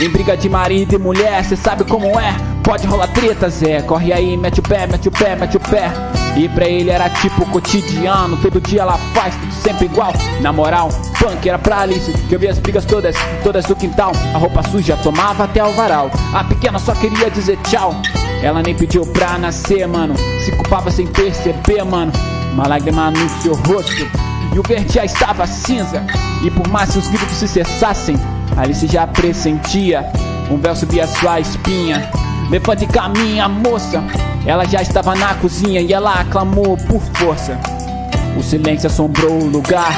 em briga de marido e mulher, cê sabe como é. Pode rolar treta, Zé. Corre aí, mete o pé, mete o pé, mete o pé. E pra ele era tipo cotidiano, todo dia ela faz tudo sempre igual. Na moral, punk era pra Alice, que eu vi as brigas todas, todas do quintal. A roupa suja tomava até o varal. A pequena só queria dizer tchau. Ela nem pediu pra nascer, mano. Se culpava sem perceber, mano. Uma lágrima no seu rosto. E o verde já estava cinza. E por mais que os gritos se cessassem, Alice já pressentia. Um véu subia sua espinha. Levante caminha, moça. Ela já estava na cozinha e ela aclamou por força. O silêncio assombrou o lugar.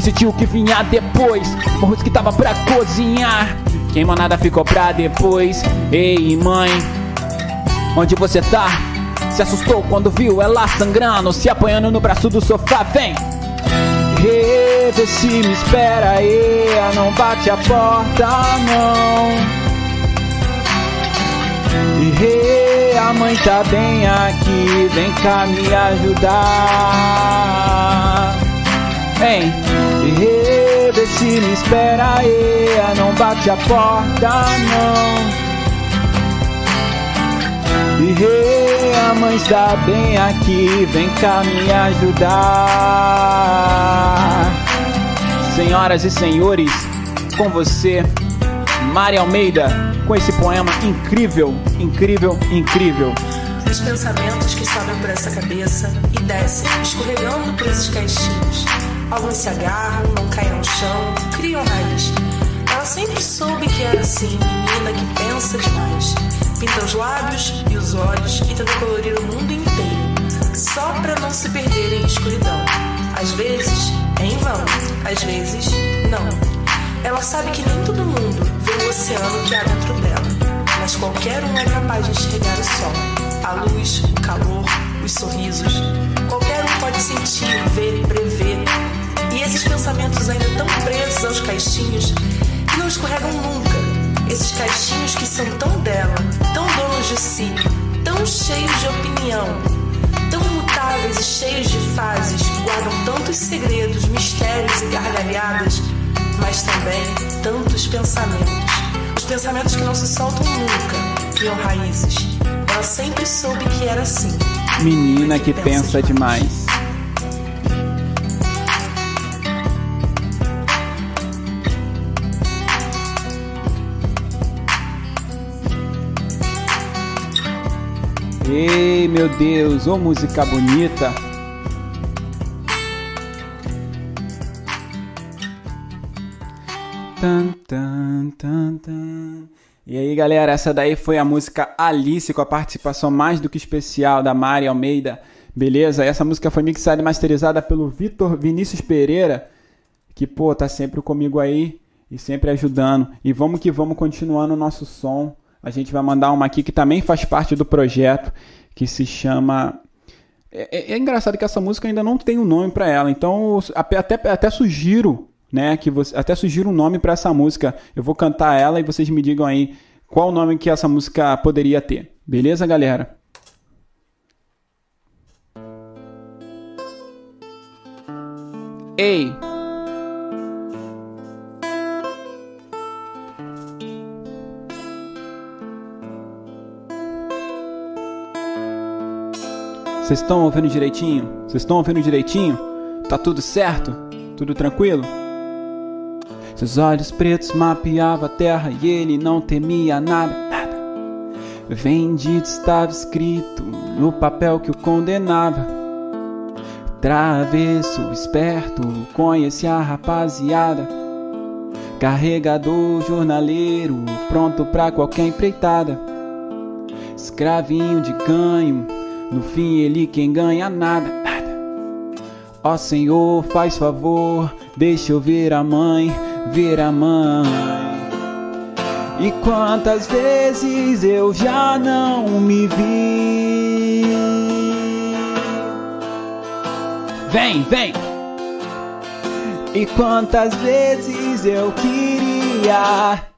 Sentiu o que vinha depois. O que tava pra cozinhar. Queimou nada ficou pra depois. Ei, mãe, onde você tá? Se assustou quando viu ela sangrando, se apanhando no braço do sofá. Vem! Vê se me espera aí, não bate a porta não. E a mãe tá bem aqui, vem cá me ajudar. Vem, vê se me espera aí, não bate a porta não. E a mãe está bem aqui, vem cá me ajudar. Senhoras e senhores, com você, Mari Almeida, com esse poema incrível, incrível, incrível. Os pensamentos que sobem por essa cabeça e descem, escorregando por esses caixinhos. Alguns se agarram, não caem no chão, Claro, sim, menina que pensa demais. Pinta os lábios e os olhos e tenta colorir o mundo inteiro, só pra não se perder em escuridão. Às vezes é em vão, às vezes não. Ela sabe que nem todo mundo vê o oceano que há dentro dela, mas qualquer um é capaz de enxergar o sol, a luz, o calor, os sorrisos. Qualquer um pode sentir, ver, prever. E esses pensamentos ainda tão presos aos caixinhos que não escorregam nunca. Esses caixinhos que são tão dela, tão donos de si, tão cheios de opinião, tão mutáveis e cheios de fases, guardam tantos segredos, mistérios e gargalhadas, mas também tantos pensamentos. Os pensamentos que não se soltam nunca, criam raízes. Ela sempre soube que era assim. Menina que pensa demais. Ei, meu Deus, ô música bonita. Tan, tan, tan, tan. E aí, galera, essa daí foi a música Alice com a participação mais do que especial da Mari Almeida. Beleza? Essa música foi mixada e masterizada pelo Vitor Vinícius Pereira, que pô, tá sempre comigo aí e sempre ajudando. E vamos que vamos continuando o nosso som. A gente vai mandar uma aqui que também faz parte do projeto, que se chama. É, é, é engraçado que essa música ainda não tem um nome para ela, então até, até sugiro, né, que você até sugiro um nome para essa música. Eu vou cantar ela e vocês me digam aí qual o nome que essa música poderia ter. Beleza, galera? Ei, Vocês estão ouvindo direitinho? Vocês estão ouvindo direitinho? Tá tudo certo? Tudo tranquilo? Seus olhos pretos mapeavam a terra e ele não temia nada, nada. Vendido estava escrito no papel que o condenava. Travesso, esperto, conheci a rapaziada. Carregador, jornaleiro, pronto pra qualquer empreitada. Escravinho de ganho, no fim, ele quem ganha nada, nada. Ó Senhor, faz favor, deixa eu ver a mãe, ver a mãe. E quantas vezes eu já não me vi. Vem, vem! E quantas vezes eu queria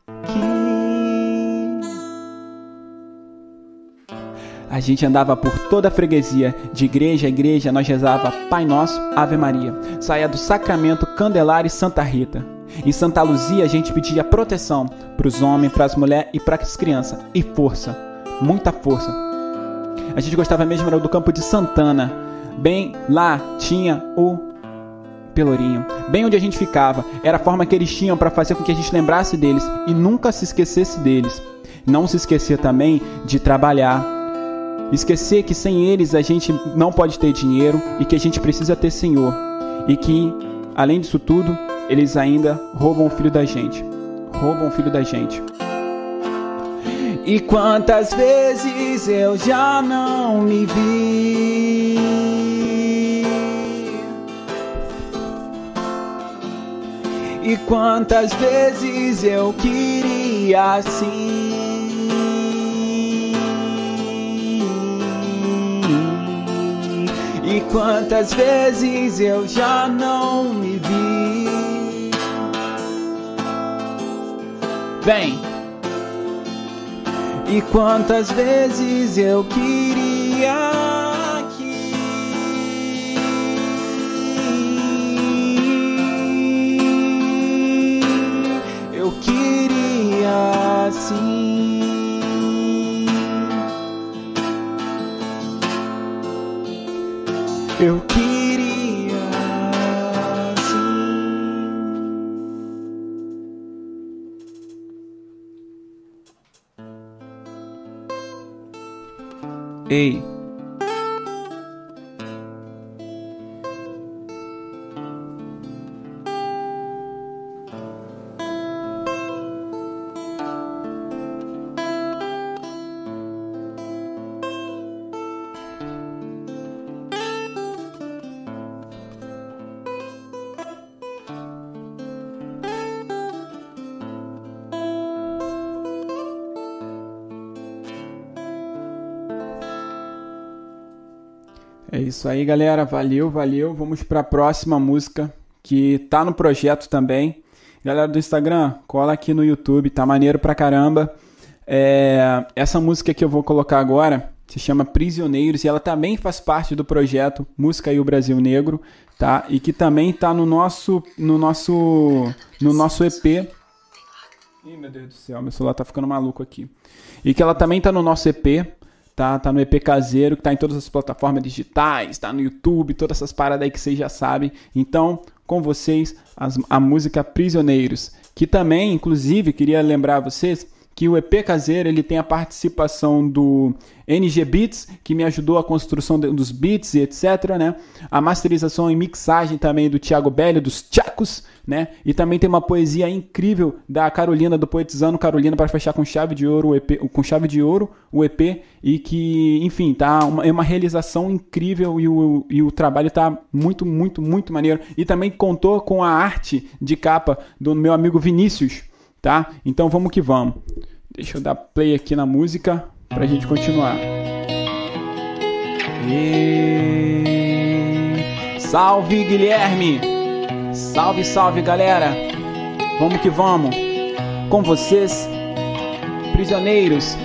A gente andava por toda a freguesia, de igreja a igreja, nós rezava Pai Nosso, Ave Maria. Saía do Sacramento, Candelária e Santa Rita. Em Santa Luzia a gente pedia proteção para os homens, para as mulheres e para as crianças. E força, muita força. A gente gostava mesmo do campo de Santana. Bem lá tinha o Pelourinho. Bem onde a gente ficava. Era a forma que eles tinham para fazer com que a gente lembrasse deles e nunca se esquecesse deles. Não se esquecer também de trabalhar, Esquecer que sem eles a gente não pode ter dinheiro e que a gente precisa ter Senhor. E que, além disso tudo, eles ainda roubam o filho da gente. Roubam o filho da gente. E quantas vezes eu já não me vi. E quantas vezes eu queria assim. E quantas vezes eu já não me vi. Vem. E quantas vezes eu queria aqui. Eu queria assim. Ei. Isso aí, galera. Valeu, valeu. Vamos para a próxima música que tá no projeto também. Galera do Instagram, cola aqui no YouTube, tá maneiro pra caramba. É, essa música que eu vou colocar agora se chama Prisioneiros e ela também faz parte do projeto Música e o Brasil Negro, tá? E que também tá no nosso no nosso no nosso EP. Ih, meu Deus do céu, meu celular tá ficando maluco aqui. E que ela também tá no nosso EP, tá? Tá no EP caseiro, que tá em todas as plataformas digitais, tá no YouTube, todas essas paradas aí que vocês já sabem. Então, com vocês, as, a música Prisioneiros, que também, inclusive, queria lembrar vocês que o EP caseiro ele tem a participação do NG Beats, que me ajudou a construção dos beats e etc, né? A masterização e mixagem também do Thiago Belli, dos Tchacos, né? E também tem uma poesia incrível da Carolina, do Poetizano Carolina, para fechar com chave de ouro o EP, com chave de ouro o EP, e que, enfim, tá uma, é uma realização incrível e o, e o trabalho tá muito, muito, muito maneiro. E também contou com a arte de capa do meu amigo Vinícius, tá? Então vamos que vamos. Deixa eu dar play aqui na música pra gente continuar. E... Salve Guilherme! Salve, salve galera! Vamos que vamos! Com vocês, prisioneiros.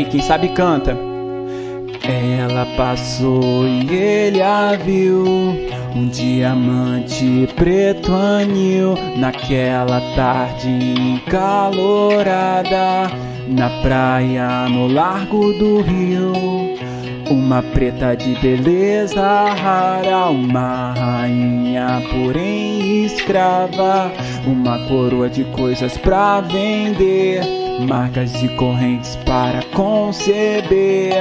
Aí, quem sabe canta. Ela passou e ele a viu. Um diamante preto anil naquela tarde encalorada na praia no largo do rio. Uma preta de beleza rara, uma rainha porém escrava, uma coroa de coisas pra vender marcas de correntes para conceber.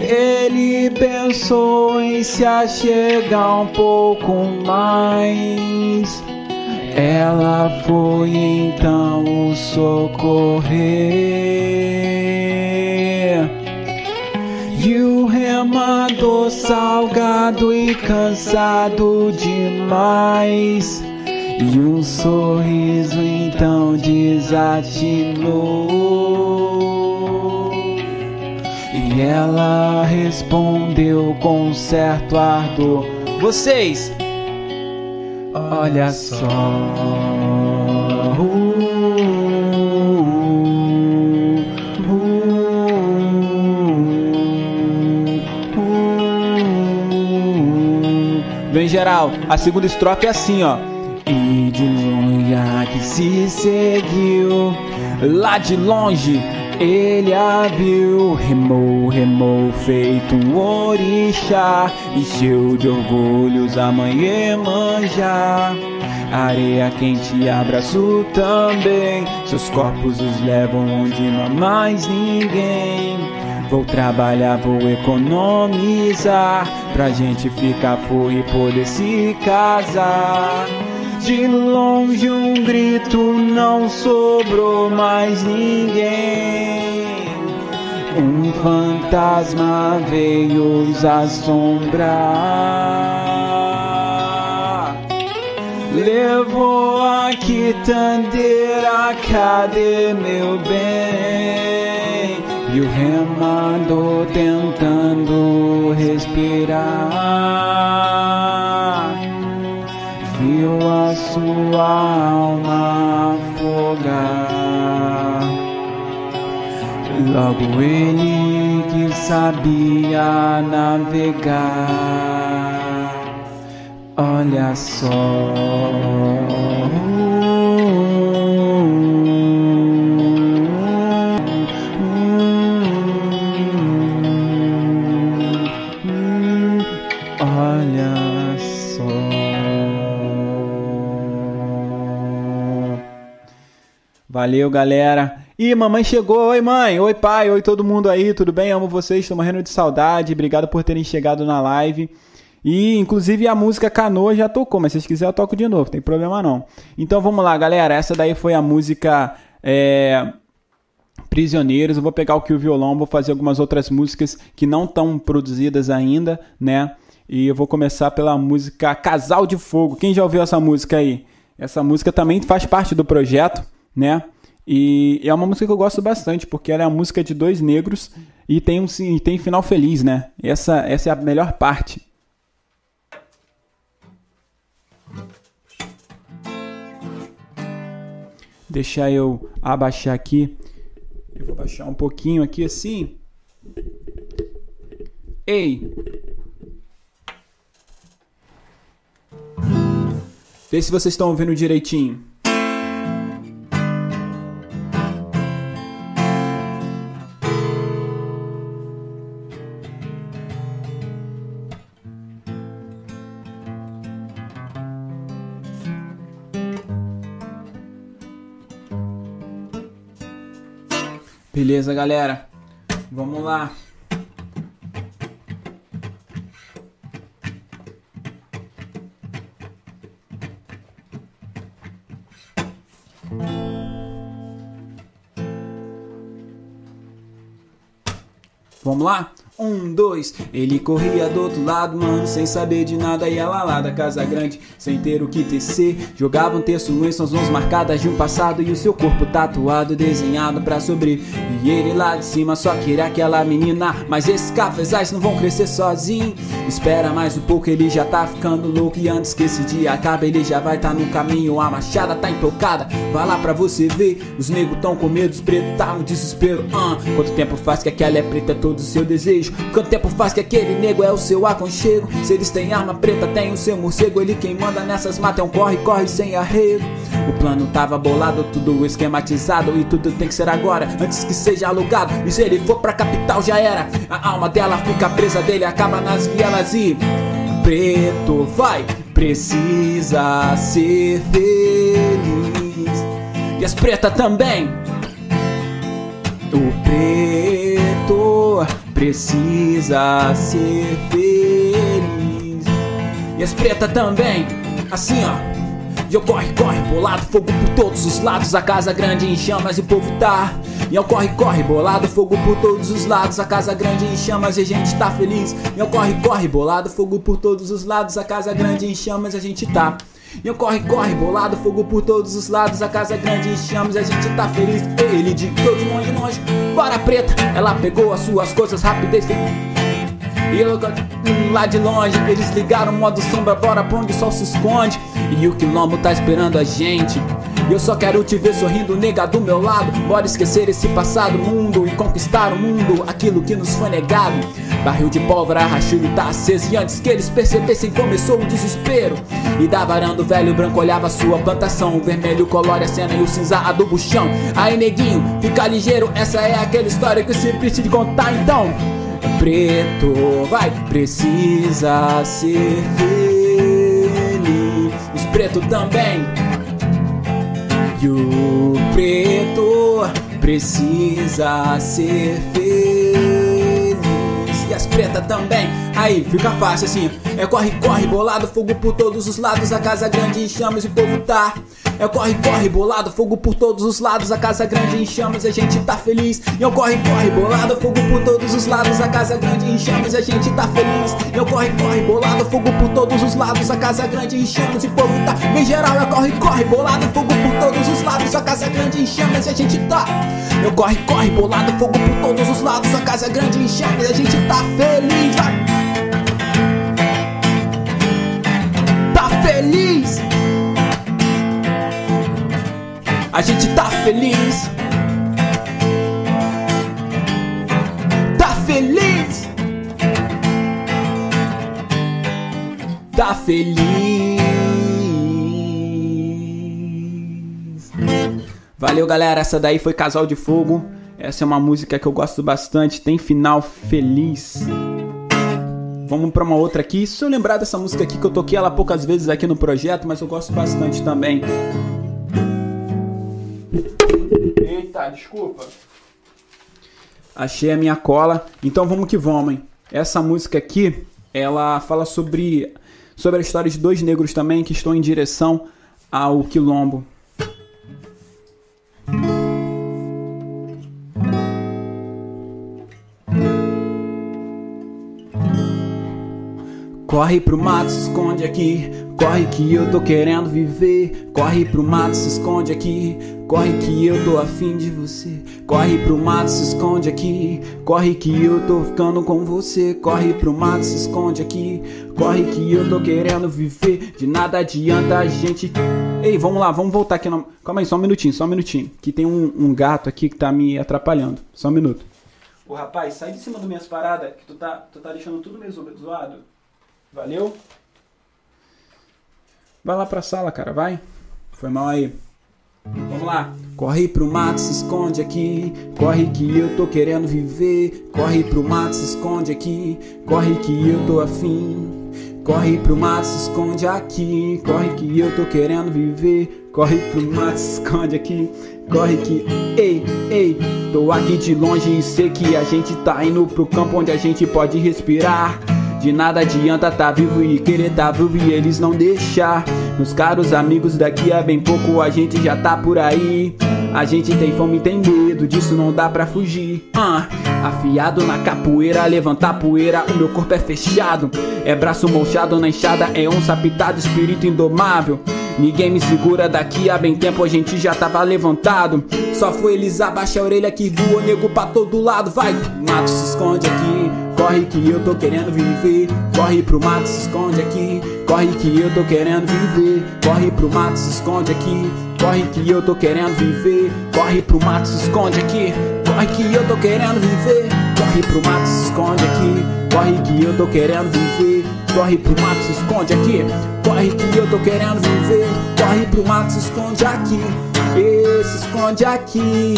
Ele pensou em se achegar um pouco mais. Ela foi então o socorrer. E o remador salgado e cansado demais e um sorriso então desatinou. E ela respondeu com certo ardor: Vocês, olha só. Vem geral, a segunda estrofe é assim, ó. E de longe a que se seguiu, lá de longe ele a viu, remou, remou, feito um orixá, encheu de orgulhos a mãe Emanjá. Areia quente abraço também, seus corpos os levam onde não há mais ninguém. Vou trabalhar, vou economizar, pra gente ficar full e poder se casar. De longe um grito, não sobrou mais ninguém. Um fantasma veio os assombrar. Levou a quitandeira, cadê meu bem? E o remador tentando respirar viu a sua alma afogar. Logo ele que sabia navegar, olha só. Valeu, galera. E mamãe chegou. Oi, mãe. Oi, pai. Oi, todo mundo aí. Tudo bem? Amo vocês. Estou morrendo de saudade. Obrigado por terem chegado na live. E, inclusive, a música Canoa já tocou, mas se vocês quiserem eu toco de novo, não tem problema não. Então vamos lá, galera. Essa daí foi a música é, Prisioneiros. Eu vou pegar aqui o violão, vou fazer algumas outras músicas que não estão produzidas ainda, né? E eu vou começar pela música Casal de Fogo. Quem já ouviu essa música aí? Essa música também faz parte do projeto, né? E é uma música que eu gosto bastante, porque ela é a música de dois negros e tem um e tem final feliz, né? Essa, essa é a melhor parte. Deixar eu abaixar aqui. Eu vou baixar um pouquinho aqui assim. Ei! Vê se vocês estão ouvindo direitinho. Beleza, galera? Vamos lá. Vamos lá? Um, dois, ele corria do outro lado, mano, sem saber de nada. E ela lá da casa grande, sem ter o que tecer. Jogava um terço em suas mãos marcadas de um passado. E o seu corpo tatuado, desenhado pra sobreviver. E ele lá de cima só queria aquela menina. Mas esses cafezais não vão crescer sozinho. Espera mais um pouco, ele já tá ficando louco. E antes que esse dia acabe, ele já vai tá no caminho. A machada tá intocada, vai lá pra você ver. Os negros tão com medo, os pretos tá no desespero. Uh, quanto tempo faz que aquela é preta, todo o seu desejo? Quanto tempo faz que aquele nego é o seu aconchego? Se eles têm arma preta, tem o seu morcego. Ele quem manda nessas matas é um corre, corre sem arrego. O plano tava bolado, tudo esquematizado. E tudo tem que ser agora, antes que seja alugado. E se ele for pra capital, já era. A alma dela fica presa dele, acaba nas vielas e. Preto vai, precisa ser feliz. E as pretas também. Precisa ser feliz. E as preta também, assim ó. E eu corre, corre, bolado, fogo por todos os lados, a casa grande em chamas e o povo tá. E eu corre, corre, bolado, fogo por todos os lados, a casa grande em chamas e a gente tá feliz. E eu corre, corre, bolado, fogo por todos os lados, a casa grande em chamas e a gente tá. E eu corre, corre, bolado, fogo por todos os lados, a casa grande em chamas e a gente tá feliz. Ele de todo longe, longe, bora preta, ela pegou as suas coisas, rapidez. E eu lá de longe, eles ligaram o modo sombra, bora pra onde o sol se esconde. E o quilombo tá esperando a gente. Eu só quero te ver sorrindo, nega do meu lado. Bora esquecer esse passado mundo e conquistar o mundo, aquilo que nos foi negado. Barril de pólvora, rachilho tá aceso. E antes que eles percebessem, começou o desespero. E da varanda o velho branco olhava sua plantação. O vermelho colore a cena e o cinza adubo o chão. Aí, neguinho, fica ligeiro, essa é aquela história que eu sempre te contar então. Preto, vai, precisa ser feliz. Os pretos também. E o preto precisa ser feliz. E as pretas também. Aí fica fácil assim. É corre, corre, bolado, fogo por todos os lados. A casa grande em chamas e o povo tá. É corre, corre, bolado, fogo por todos os lados. A casa grande em chamas e a gente tá feliz. E eu corre, corre, bolado, fogo por todos os lados. A casa grande em chamas e a gente tá feliz. E eu corre, corre, bolado, fogo por todos os lados. A casa grande em chamas e o povo tá. Em geral, é corre, corre, bolado, fogo por todos os lados. A casa grande em chamas e a gente tá. Eu corre, corre, bolado, fogo por todos os lados. A casa grande em chamas e a gente tá feliz. Vai. A gente tá feliz. Tá feliz. Tá feliz. Valeu, galera. Essa daí foi Casal de Fogo. Essa é uma música que eu gosto bastante. Tem final feliz. Vamos para uma outra aqui. Se eu lembrar dessa música aqui que eu toquei ela poucas vezes aqui no projeto, mas eu gosto bastante também. Tá, desculpa. Achei a minha cola. Então vamos que vamos, hein? Essa música aqui, ela fala sobre, sobre a história de dois negros também que estão em direção ao quilombo. Corre pro mato, se esconde aqui. Corre que eu tô querendo viver. Corre pro mato, se esconde aqui. Corre que eu tô afim de você. Corre pro mato, se esconde aqui. Corre que eu tô ficando com você. Corre pro mato, se esconde aqui. Corre que eu tô querendo viver. De nada adianta a gente. Ei, vamos lá, vamos voltar aqui. Calma aí, só um minutinho, só um minutinho. Que tem um, um gato aqui que tá me atrapalhando. Só um minuto. Ô rapaz, sai de cima das minhas paradas que tu tá, tu tá deixando tudo meio zoado. Valeu? Vai lá pra sala, cara, vai. Foi mal aí. Vamos lá. Corre pro mato, se esconde aqui. Corre que eu tô querendo viver. Corre pro mato, se esconde aqui. Corre que eu tô afim. Corre pro mato, se esconde aqui. Corre que eu tô querendo viver. Corre pro mato, se esconde aqui. Corre que, ei, ei, tô aqui de longe e sei que a gente tá indo pro campo onde a gente pode respirar. De nada adianta tá vivo e querer tá vivo e eles não deixar. Meus caros amigos, daqui a bem pouco a gente já tá por aí. A gente tem fome e tem medo, disso não dá pra fugir. Uh, afiado na capoeira, levantar poeira, o meu corpo é fechado. É braço mochado na enxada, é onça pitada, espírito indomável. Ninguém me segura daqui a bem tempo, a gente já tava levantado. Só foi eles abaixar a orelha que voou nego pra todo lado. Vai, mato se esconde aqui. Corre que eu tô querendo viver. Corre pro mato, se esconde aqui. Corre que eu tô querendo viver. Corre pro mato, se esconde aqui. Corre que eu tô querendo viver. Corre pro mato, se esconde aqui. Corre que eu tô querendo viver. Corre pro mato, se esconde aqui. Corre que eu tô querendo viver. Corre pro mato, se esconde aqui. Corre que eu tô querendo viver. Corre pro mato, se esconde aqui. E se esconde aqui.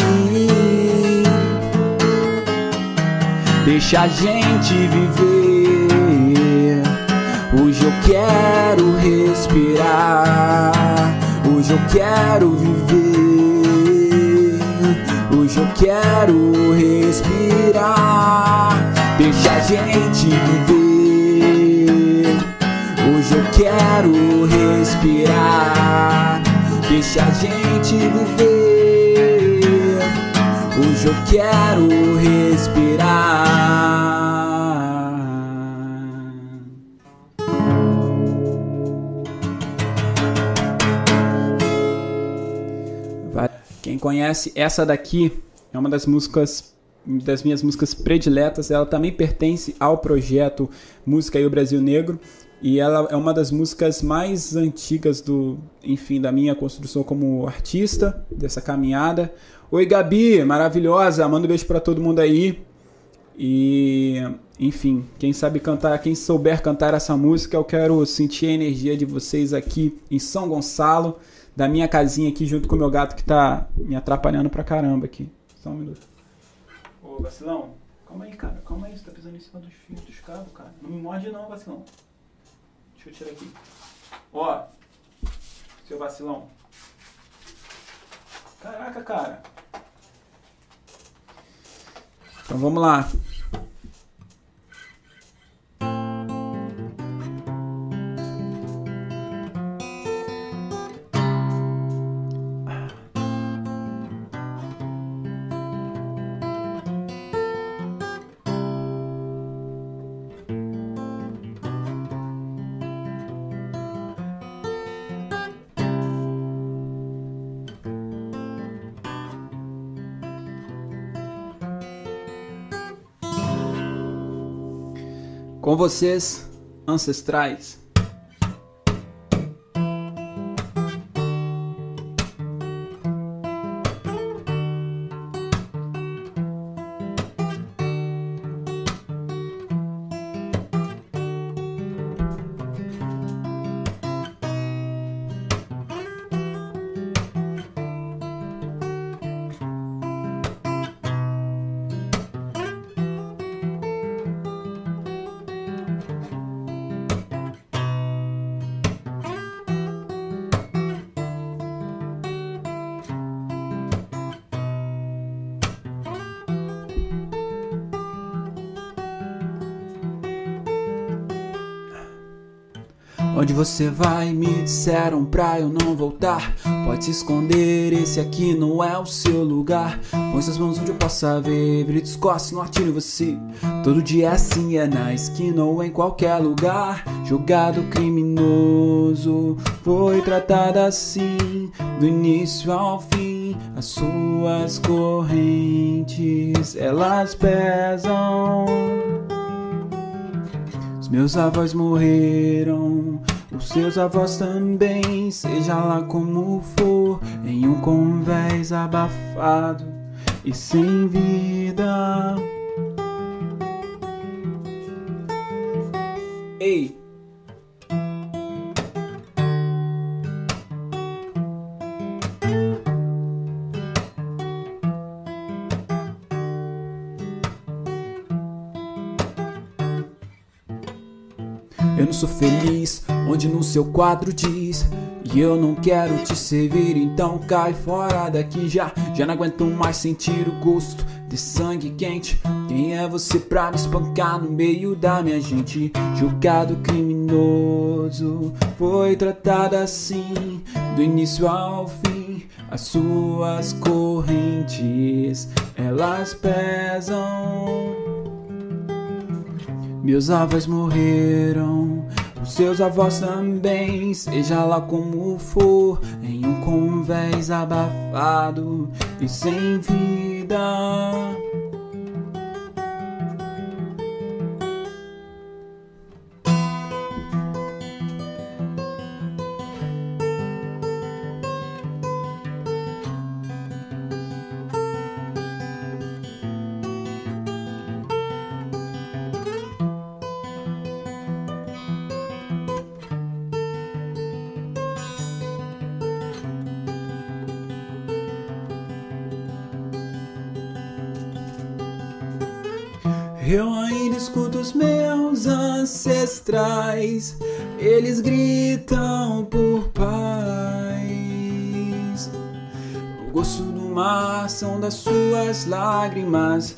Deixa a gente viver. Hoje eu quero respirar. Hoje eu quero viver. Hoje eu quero respirar. Deixa a gente viver. Hoje eu quero respirar. Deixa a gente viver. Hoje eu quero respirar. Quem conhece essa daqui é uma das músicas das minhas músicas prediletas. Ela também pertence ao projeto Música e o Brasil Negro e ela é uma das músicas mais antigas do, enfim, da minha construção como artista dessa caminhada. Oi, Gabi, maravilhosa. Manda um beijo para todo mundo aí. E, enfim, quem sabe cantar, quem souber cantar essa música, eu quero sentir a energia de vocês aqui em São Gonçalo, da minha casinha aqui, junto com o meu gato que tá me atrapalhando pra caramba aqui. Só um minuto. Ô, vacilão, calma aí, cara, calma aí, você tá pisando em cima dos fios dos cabos, cara. Não me morde não, vacilão. Deixa eu tirar aqui. Ó, seu vacilão. Caraca, cara. Então vamos lá. Com vocês, ancestrais. Onde você vai? Me disseram pra eu não voltar. Pode se esconder, esse aqui não é o seu lugar. Põe suas mãos onde eu possa ver. Gritos, costas no artilho você. Todo dia é assim, é na esquina ou em qualquer lugar. Jogado criminoso, foi tratado assim, do início ao fim. As suas correntes, elas pesam. Os meus avós morreram, seus avós também, seja lá como for, em um convés abafado e sem vida. Ei! Eu não sou feliz, onde no seu quadro diz E eu não quero te servir, então cai fora daqui já. Já não aguento mais sentir o gosto de sangue quente. Quem é você pra me espancar no meio da minha gente? Julgado criminoso, foi tratado assim Do início ao fim, as suas correntes Elas pesam meus avós morreram, os seus avós também, seja lá como for, em um convés abafado e sem vida. Lágrimas.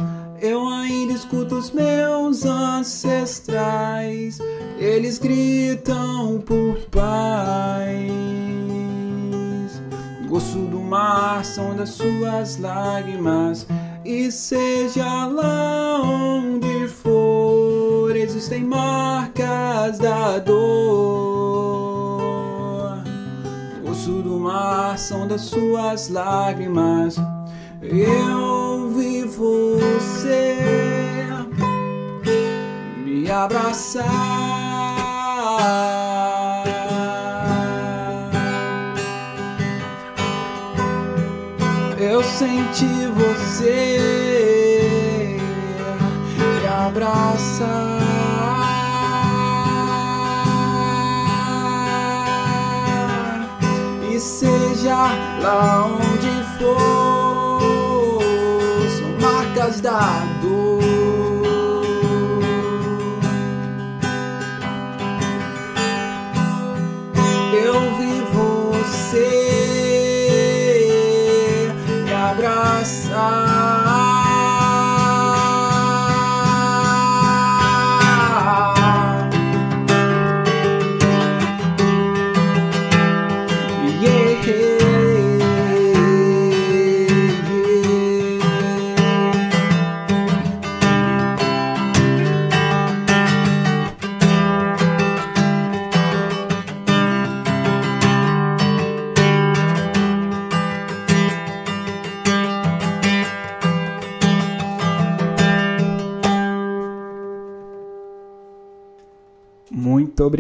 Seja lá onde for, são marcas da dor.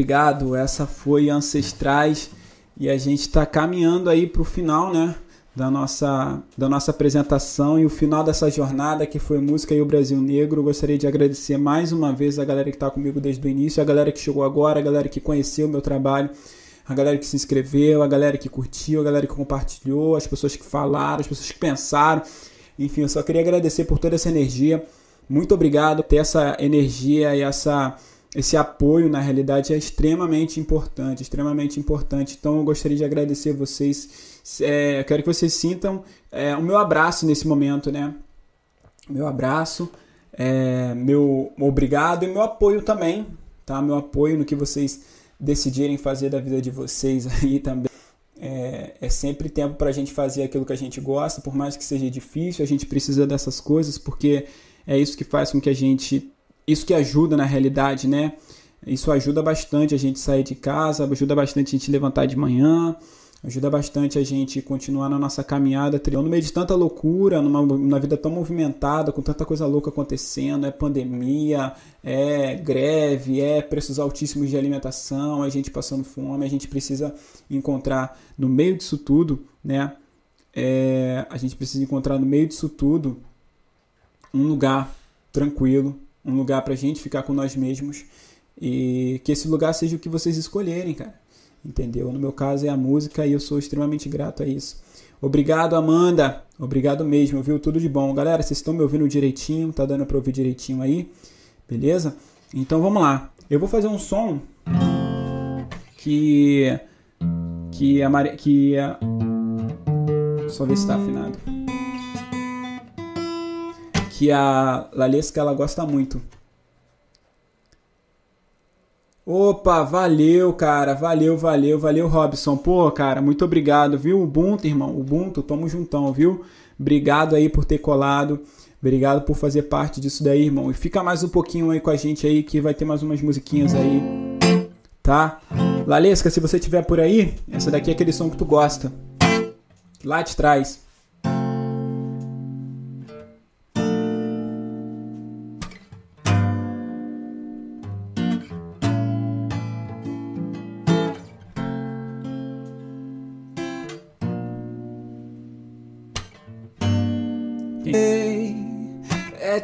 Obrigado. Essa foi Ancestrais e a gente está caminhando aí para o final, né? Da nossa, da nossa apresentação e o final dessa jornada que foi Música e o Brasil Negro. Gostaria de agradecer mais uma vez a galera que está comigo desde o início, a galera que chegou agora, a galera que conheceu o meu trabalho, a galera que se inscreveu, a galera que curtiu, a galera que compartilhou, as pessoas que falaram, as pessoas que pensaram. Enfim, eu só queria agradecer por toda essa energia. Muito obrigado por ter essa energia e essa esse apoio na realidade é extremamente importante, extremamente importante. Então eu gostaria de agradecer vocês. É, quero que vocês sintam é, o meu abraço nesse momento, né? Meu abraço, é, meu obrigado e meu apoio também, tá? Meu apoio no que vocês decidirem fazer da vida de vocês aí também. É, é sempre tempo para a gente fazer aquilo que a gente gosta, por mais que seja difícil, a gente precisa dessas coisas, porque é isso que faz com que a gente. Isso que ajuda na realidade, né? Isso ajuda bastante a gente sair de casa, ajuda bastante a gente levantar de manhã, ajuda bastante a gente continuar na nossa caminhada, no meio de tanta loucura, numa, numa vida tão movimentada, com tanta coisa louca acontecendo, é pandemia, é greve, é preços altíssimos de alimentação, a gente passando fome, a gente precisa encontrar no meio disso tudo, né? É, a gente precisa encontrar no meio disso tudo um lugar tranquilo, um lugar para a gente ficar com nós mesmos e que esse lugar seja o que vocês escolherem, cara entendeu? No meu caso é a música e eu sou extremamente grato a isso. Obrigado, Amanda. Obrigado mesmo, viu? Tudo de bom. Galera, vocês estão me ouvindo direitinho? Tá dando para ouvir direitinho aí? Beleza? Então vamos lá. Eu vou fazer um som que que a Mari... que a... só ver se tá afinado. Que a Lalesca ela gosta muito. Opa, valeu, cara. Valeu, valeu, valeu, Robson. Pô, cara, muito obrigado, viu? Ubuntu, irmão. Ubuntu, tamo juntão, viu? Obrigado aí por ter colado. Obrigado por fazer parte disso daí, irmão. E fica mais um pouquinho aí com a gente aí que vai ter mais umas musiquinhas aí. Tá? Lalesca, se você tiver por aí, essa daqui é aquele som que tu gosta. Lá de trás.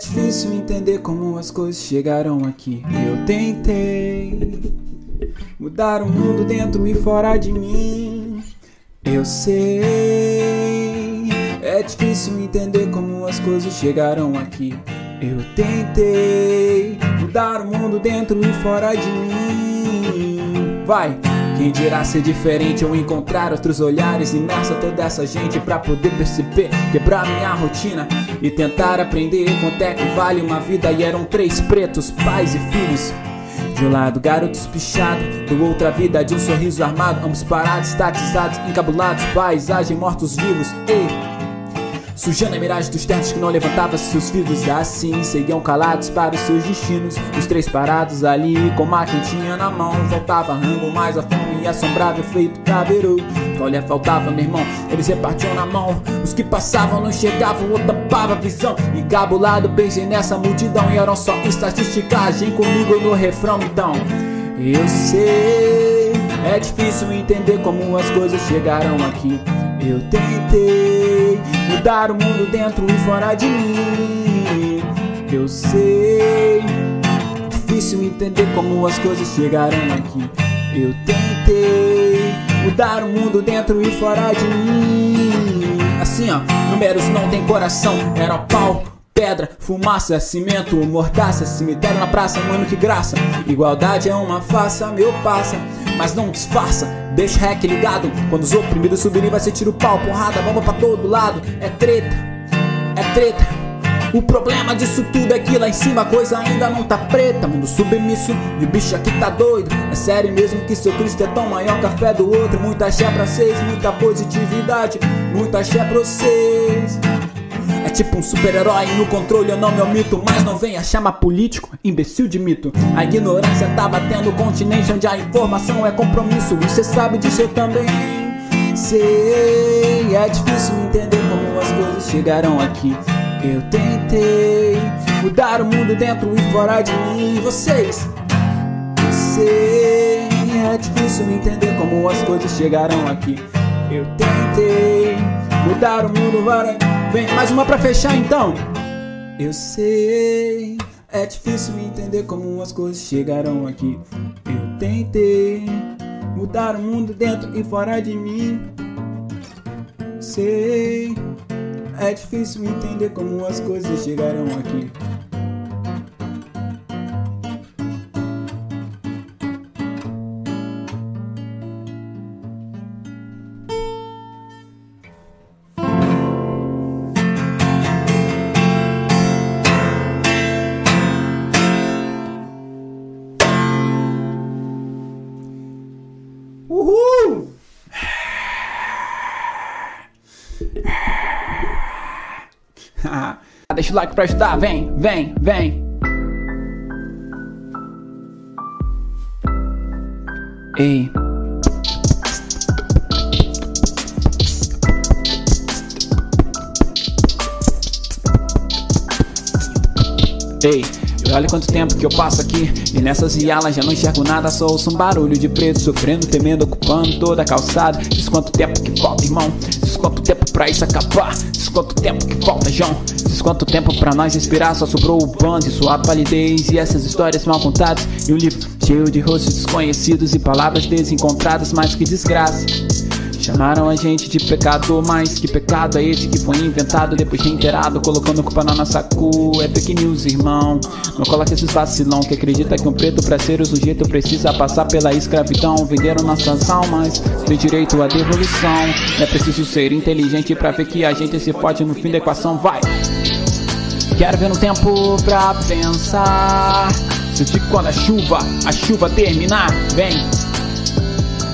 Difícil entender como as coisas chegaram aqui. Eu tentei mudar o mundo dentro e fora de mim. Eu sei. É difícil entender como as coisas chegaram aqui. Eu tentei mudar o mundo dentro e fora de mim. Vai! Quem dirá ser diferente ou encontrar outros olhares Imersa toda essa gente pra poder perceber Quebrar minha rotina e tentar aprender Quanto é que vale uma vida E eram três pretos, pais e filhos de um lado, garotos pichados, do outro, a vida de um sorriso armado. Ambos parados, estatizados, encabulados, paisagem, mortos-vivos. Ei, Sujando a miragem dos ternos que não levantava seus filhos. Assim Seguiam calados para os seus destinos. Os três parados ali com uma quentinha na mão. Faltava rango, mas a fome assombrava efeito caveiro Olha, faltava meu irmão, eles repartiam na mão. Os que passavam não enxergavam ou tampava a visão. Encabulado, pensei nessa multidão. E eram só estatisticagem comigo no refrão Então, eu sei, é difícil entender como as coisas chegaram aqui. Eu tentei mudar o mundo dentro e fora de mim. Eu sei, difícil entender como as coisas chegaram aqui. Eu tentei mudar o mundo dentro e fora de mim. Assim ó, números não tem coração, era pau. Pedra, fumaça, cimento, mordaça, cemitério na praça, mano que graça. Igualdade é uma faça, meu passa mas não disfarça. Deixa o hack ligado. Quando os oprimidos subirem, vai ser tiro pau, porrada, bomba pra todo lado. É treta, é treta. O problema disso tudo é que lá em cima a coisa ainda não tá preta. Mundo submisso e o bicho aqui tá doido. É sério mesmo que seu Cristo é tão maior que a fé do outro. Muita axé pra vocês, muita positividade, muita axé pra vocês. É tipo um super-herói no controle, eu não me omito Mas não venha chamar político, imbecil de mito. A ignorância tá batendo o continente onde a informação é compromisso E cê sabe disso eu também sei. É difícil entender como as coisas chegaram aqui. Eu tentei mudar o mundo dentro e fora de mim Vocês, sei É difícil entender como as coisas chegaram aqui. Eu tentei mudar o mundo, vai Vem, mais uma pra fechar então. Eu sei, é difícil entender como as coisas chegaram aqui. Eu tentei mudar o mundo dentro e fora de mim. Sei, é difícil entender como as coisas chegaram aqui. O like pra ajudar, vem, vem, vem. Ei. Ei, olha quanto tempo que eu passo aqui E nessas vialas já não enxergo nada Só ouço um barulho de preto Sofrendo, temendo, ocupando toda a calçada Diz quanto tempo que falta, irmão quanto tempo pra isso acabar. Diz quanto tempo que falta, João. Diz quanto tempo pra nós respirar Só sobrou o bando e sua palidez E essas histórias mal contadas. E um livro cheio de rostos desconhecidos E palavras desencontradas Mas que desgraça Chamaram a gente de pecador, mas que pecado é esse que foi inventado depois de inteirado, colocando culpa na nossa cu? É fake news, irmão. Não coloque esses vacilão que acredita que um preto pra ser o sujeito precisa passar pela escravidão. Venderam nossas almas, tem direito à devolução. É preciso ser inteligente pra ver que a gente se pode no fim da equação. Vai! Quero ver um tempo pra pensar. Sentir quando a chuva, a chuva terminar, vem.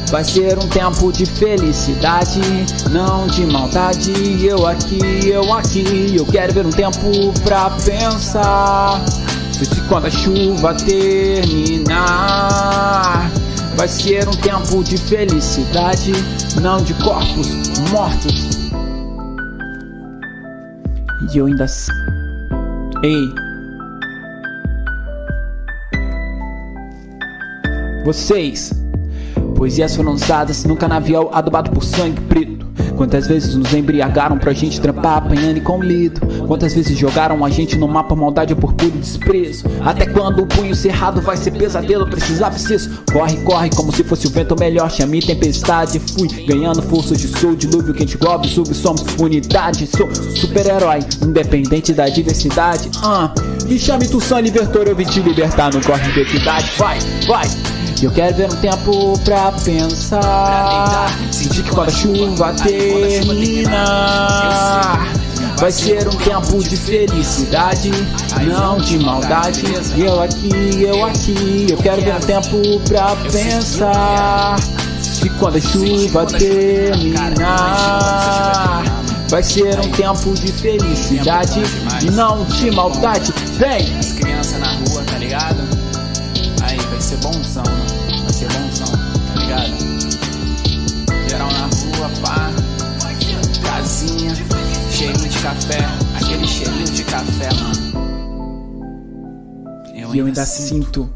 Vai ser um tempo de felicidade, não de maldade. Eu aqui, eu aqui, eu quero ver um tempo pra pensar. Se quando a chuva terminar, vai ser um tempo de felicidade, não de corpos mortos. E eu ainda. Ei. Vocês Poesias foram usadas no canavial adubado por sangue preto. Quantas vezes nos embriagaram pra gente trampar apanhando e com lido? Quantas vezes jogaram a gente no mapa maldade por puro desprezo? Até quando o punho cerrado vai ser pesadelo, precisava isso. Corre, corre como se fosse o vento melhor, chame tempestade. Fui ganhando força de sou, dilúvio quente globo, sub, somos unidade. Sou super-herói, independente da diversidade. Uh. Me chame tu Libertor, eu vim te libertar, no corre de equidade. Vai, eu quero ver um tempo pra pensar. Sentir que quando a chuva terminar. Vai ser um tempo de felicidade, não de maldade. Eu aqui, eu aqui, eu quero ver um tempo pra pensar. Se quando a chuva terminar, vai ser um tempo de felicidade, não de maldade. Vem! As crianças na rua, tá ligado? Aí vai ser bonzão, de café, aquele cheirinho de café, mano. E eu ainda sinto,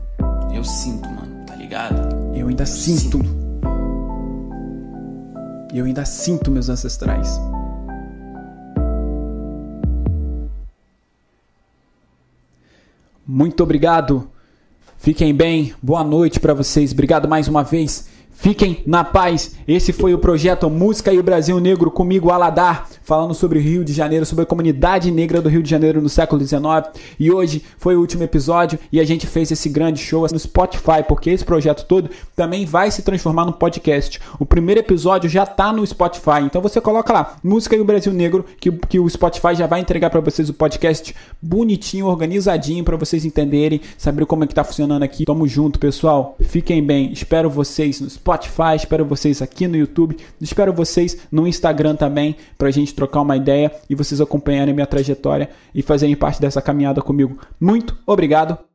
Eu sinto, mano, tá ligado? eu ainda sinto. E eu ainda sinto meus ancestrais. Muito obrigado. Fiquem bem. Boa noite para vocês. Obrigado mais uma vez. Fiquem na paz. Esse foi o projeto Música e o Brasil Negro comigo, Aladar, falando sobre o Rio de Janeiro, sobre a comunidade negra do Rio de Janeiro no século XIX. E hoje foi o último episódio e a gente fez esse grande show no Spotify, porque esse projeto todo também vai se transformar num podcast. O primeiro episódio já tá no Spotify, então você coloca lá Música e o Brasil Negro, que, que o Spotify já vai entregar para vocês o podcast bonitinho, organizadinho, para vocês entenderem, saber como é que tá funcionando aqui. Tamo junto, pessoal. Fiquem bem. Espero vocês no Spotify, espero vocês aqui no YouTube, espero vocês no Instagram também, pra gente trocar uma ideia e vocês acompanharem minha trajetória e fazerem parte dessa caminhada comigo. Muito obrigado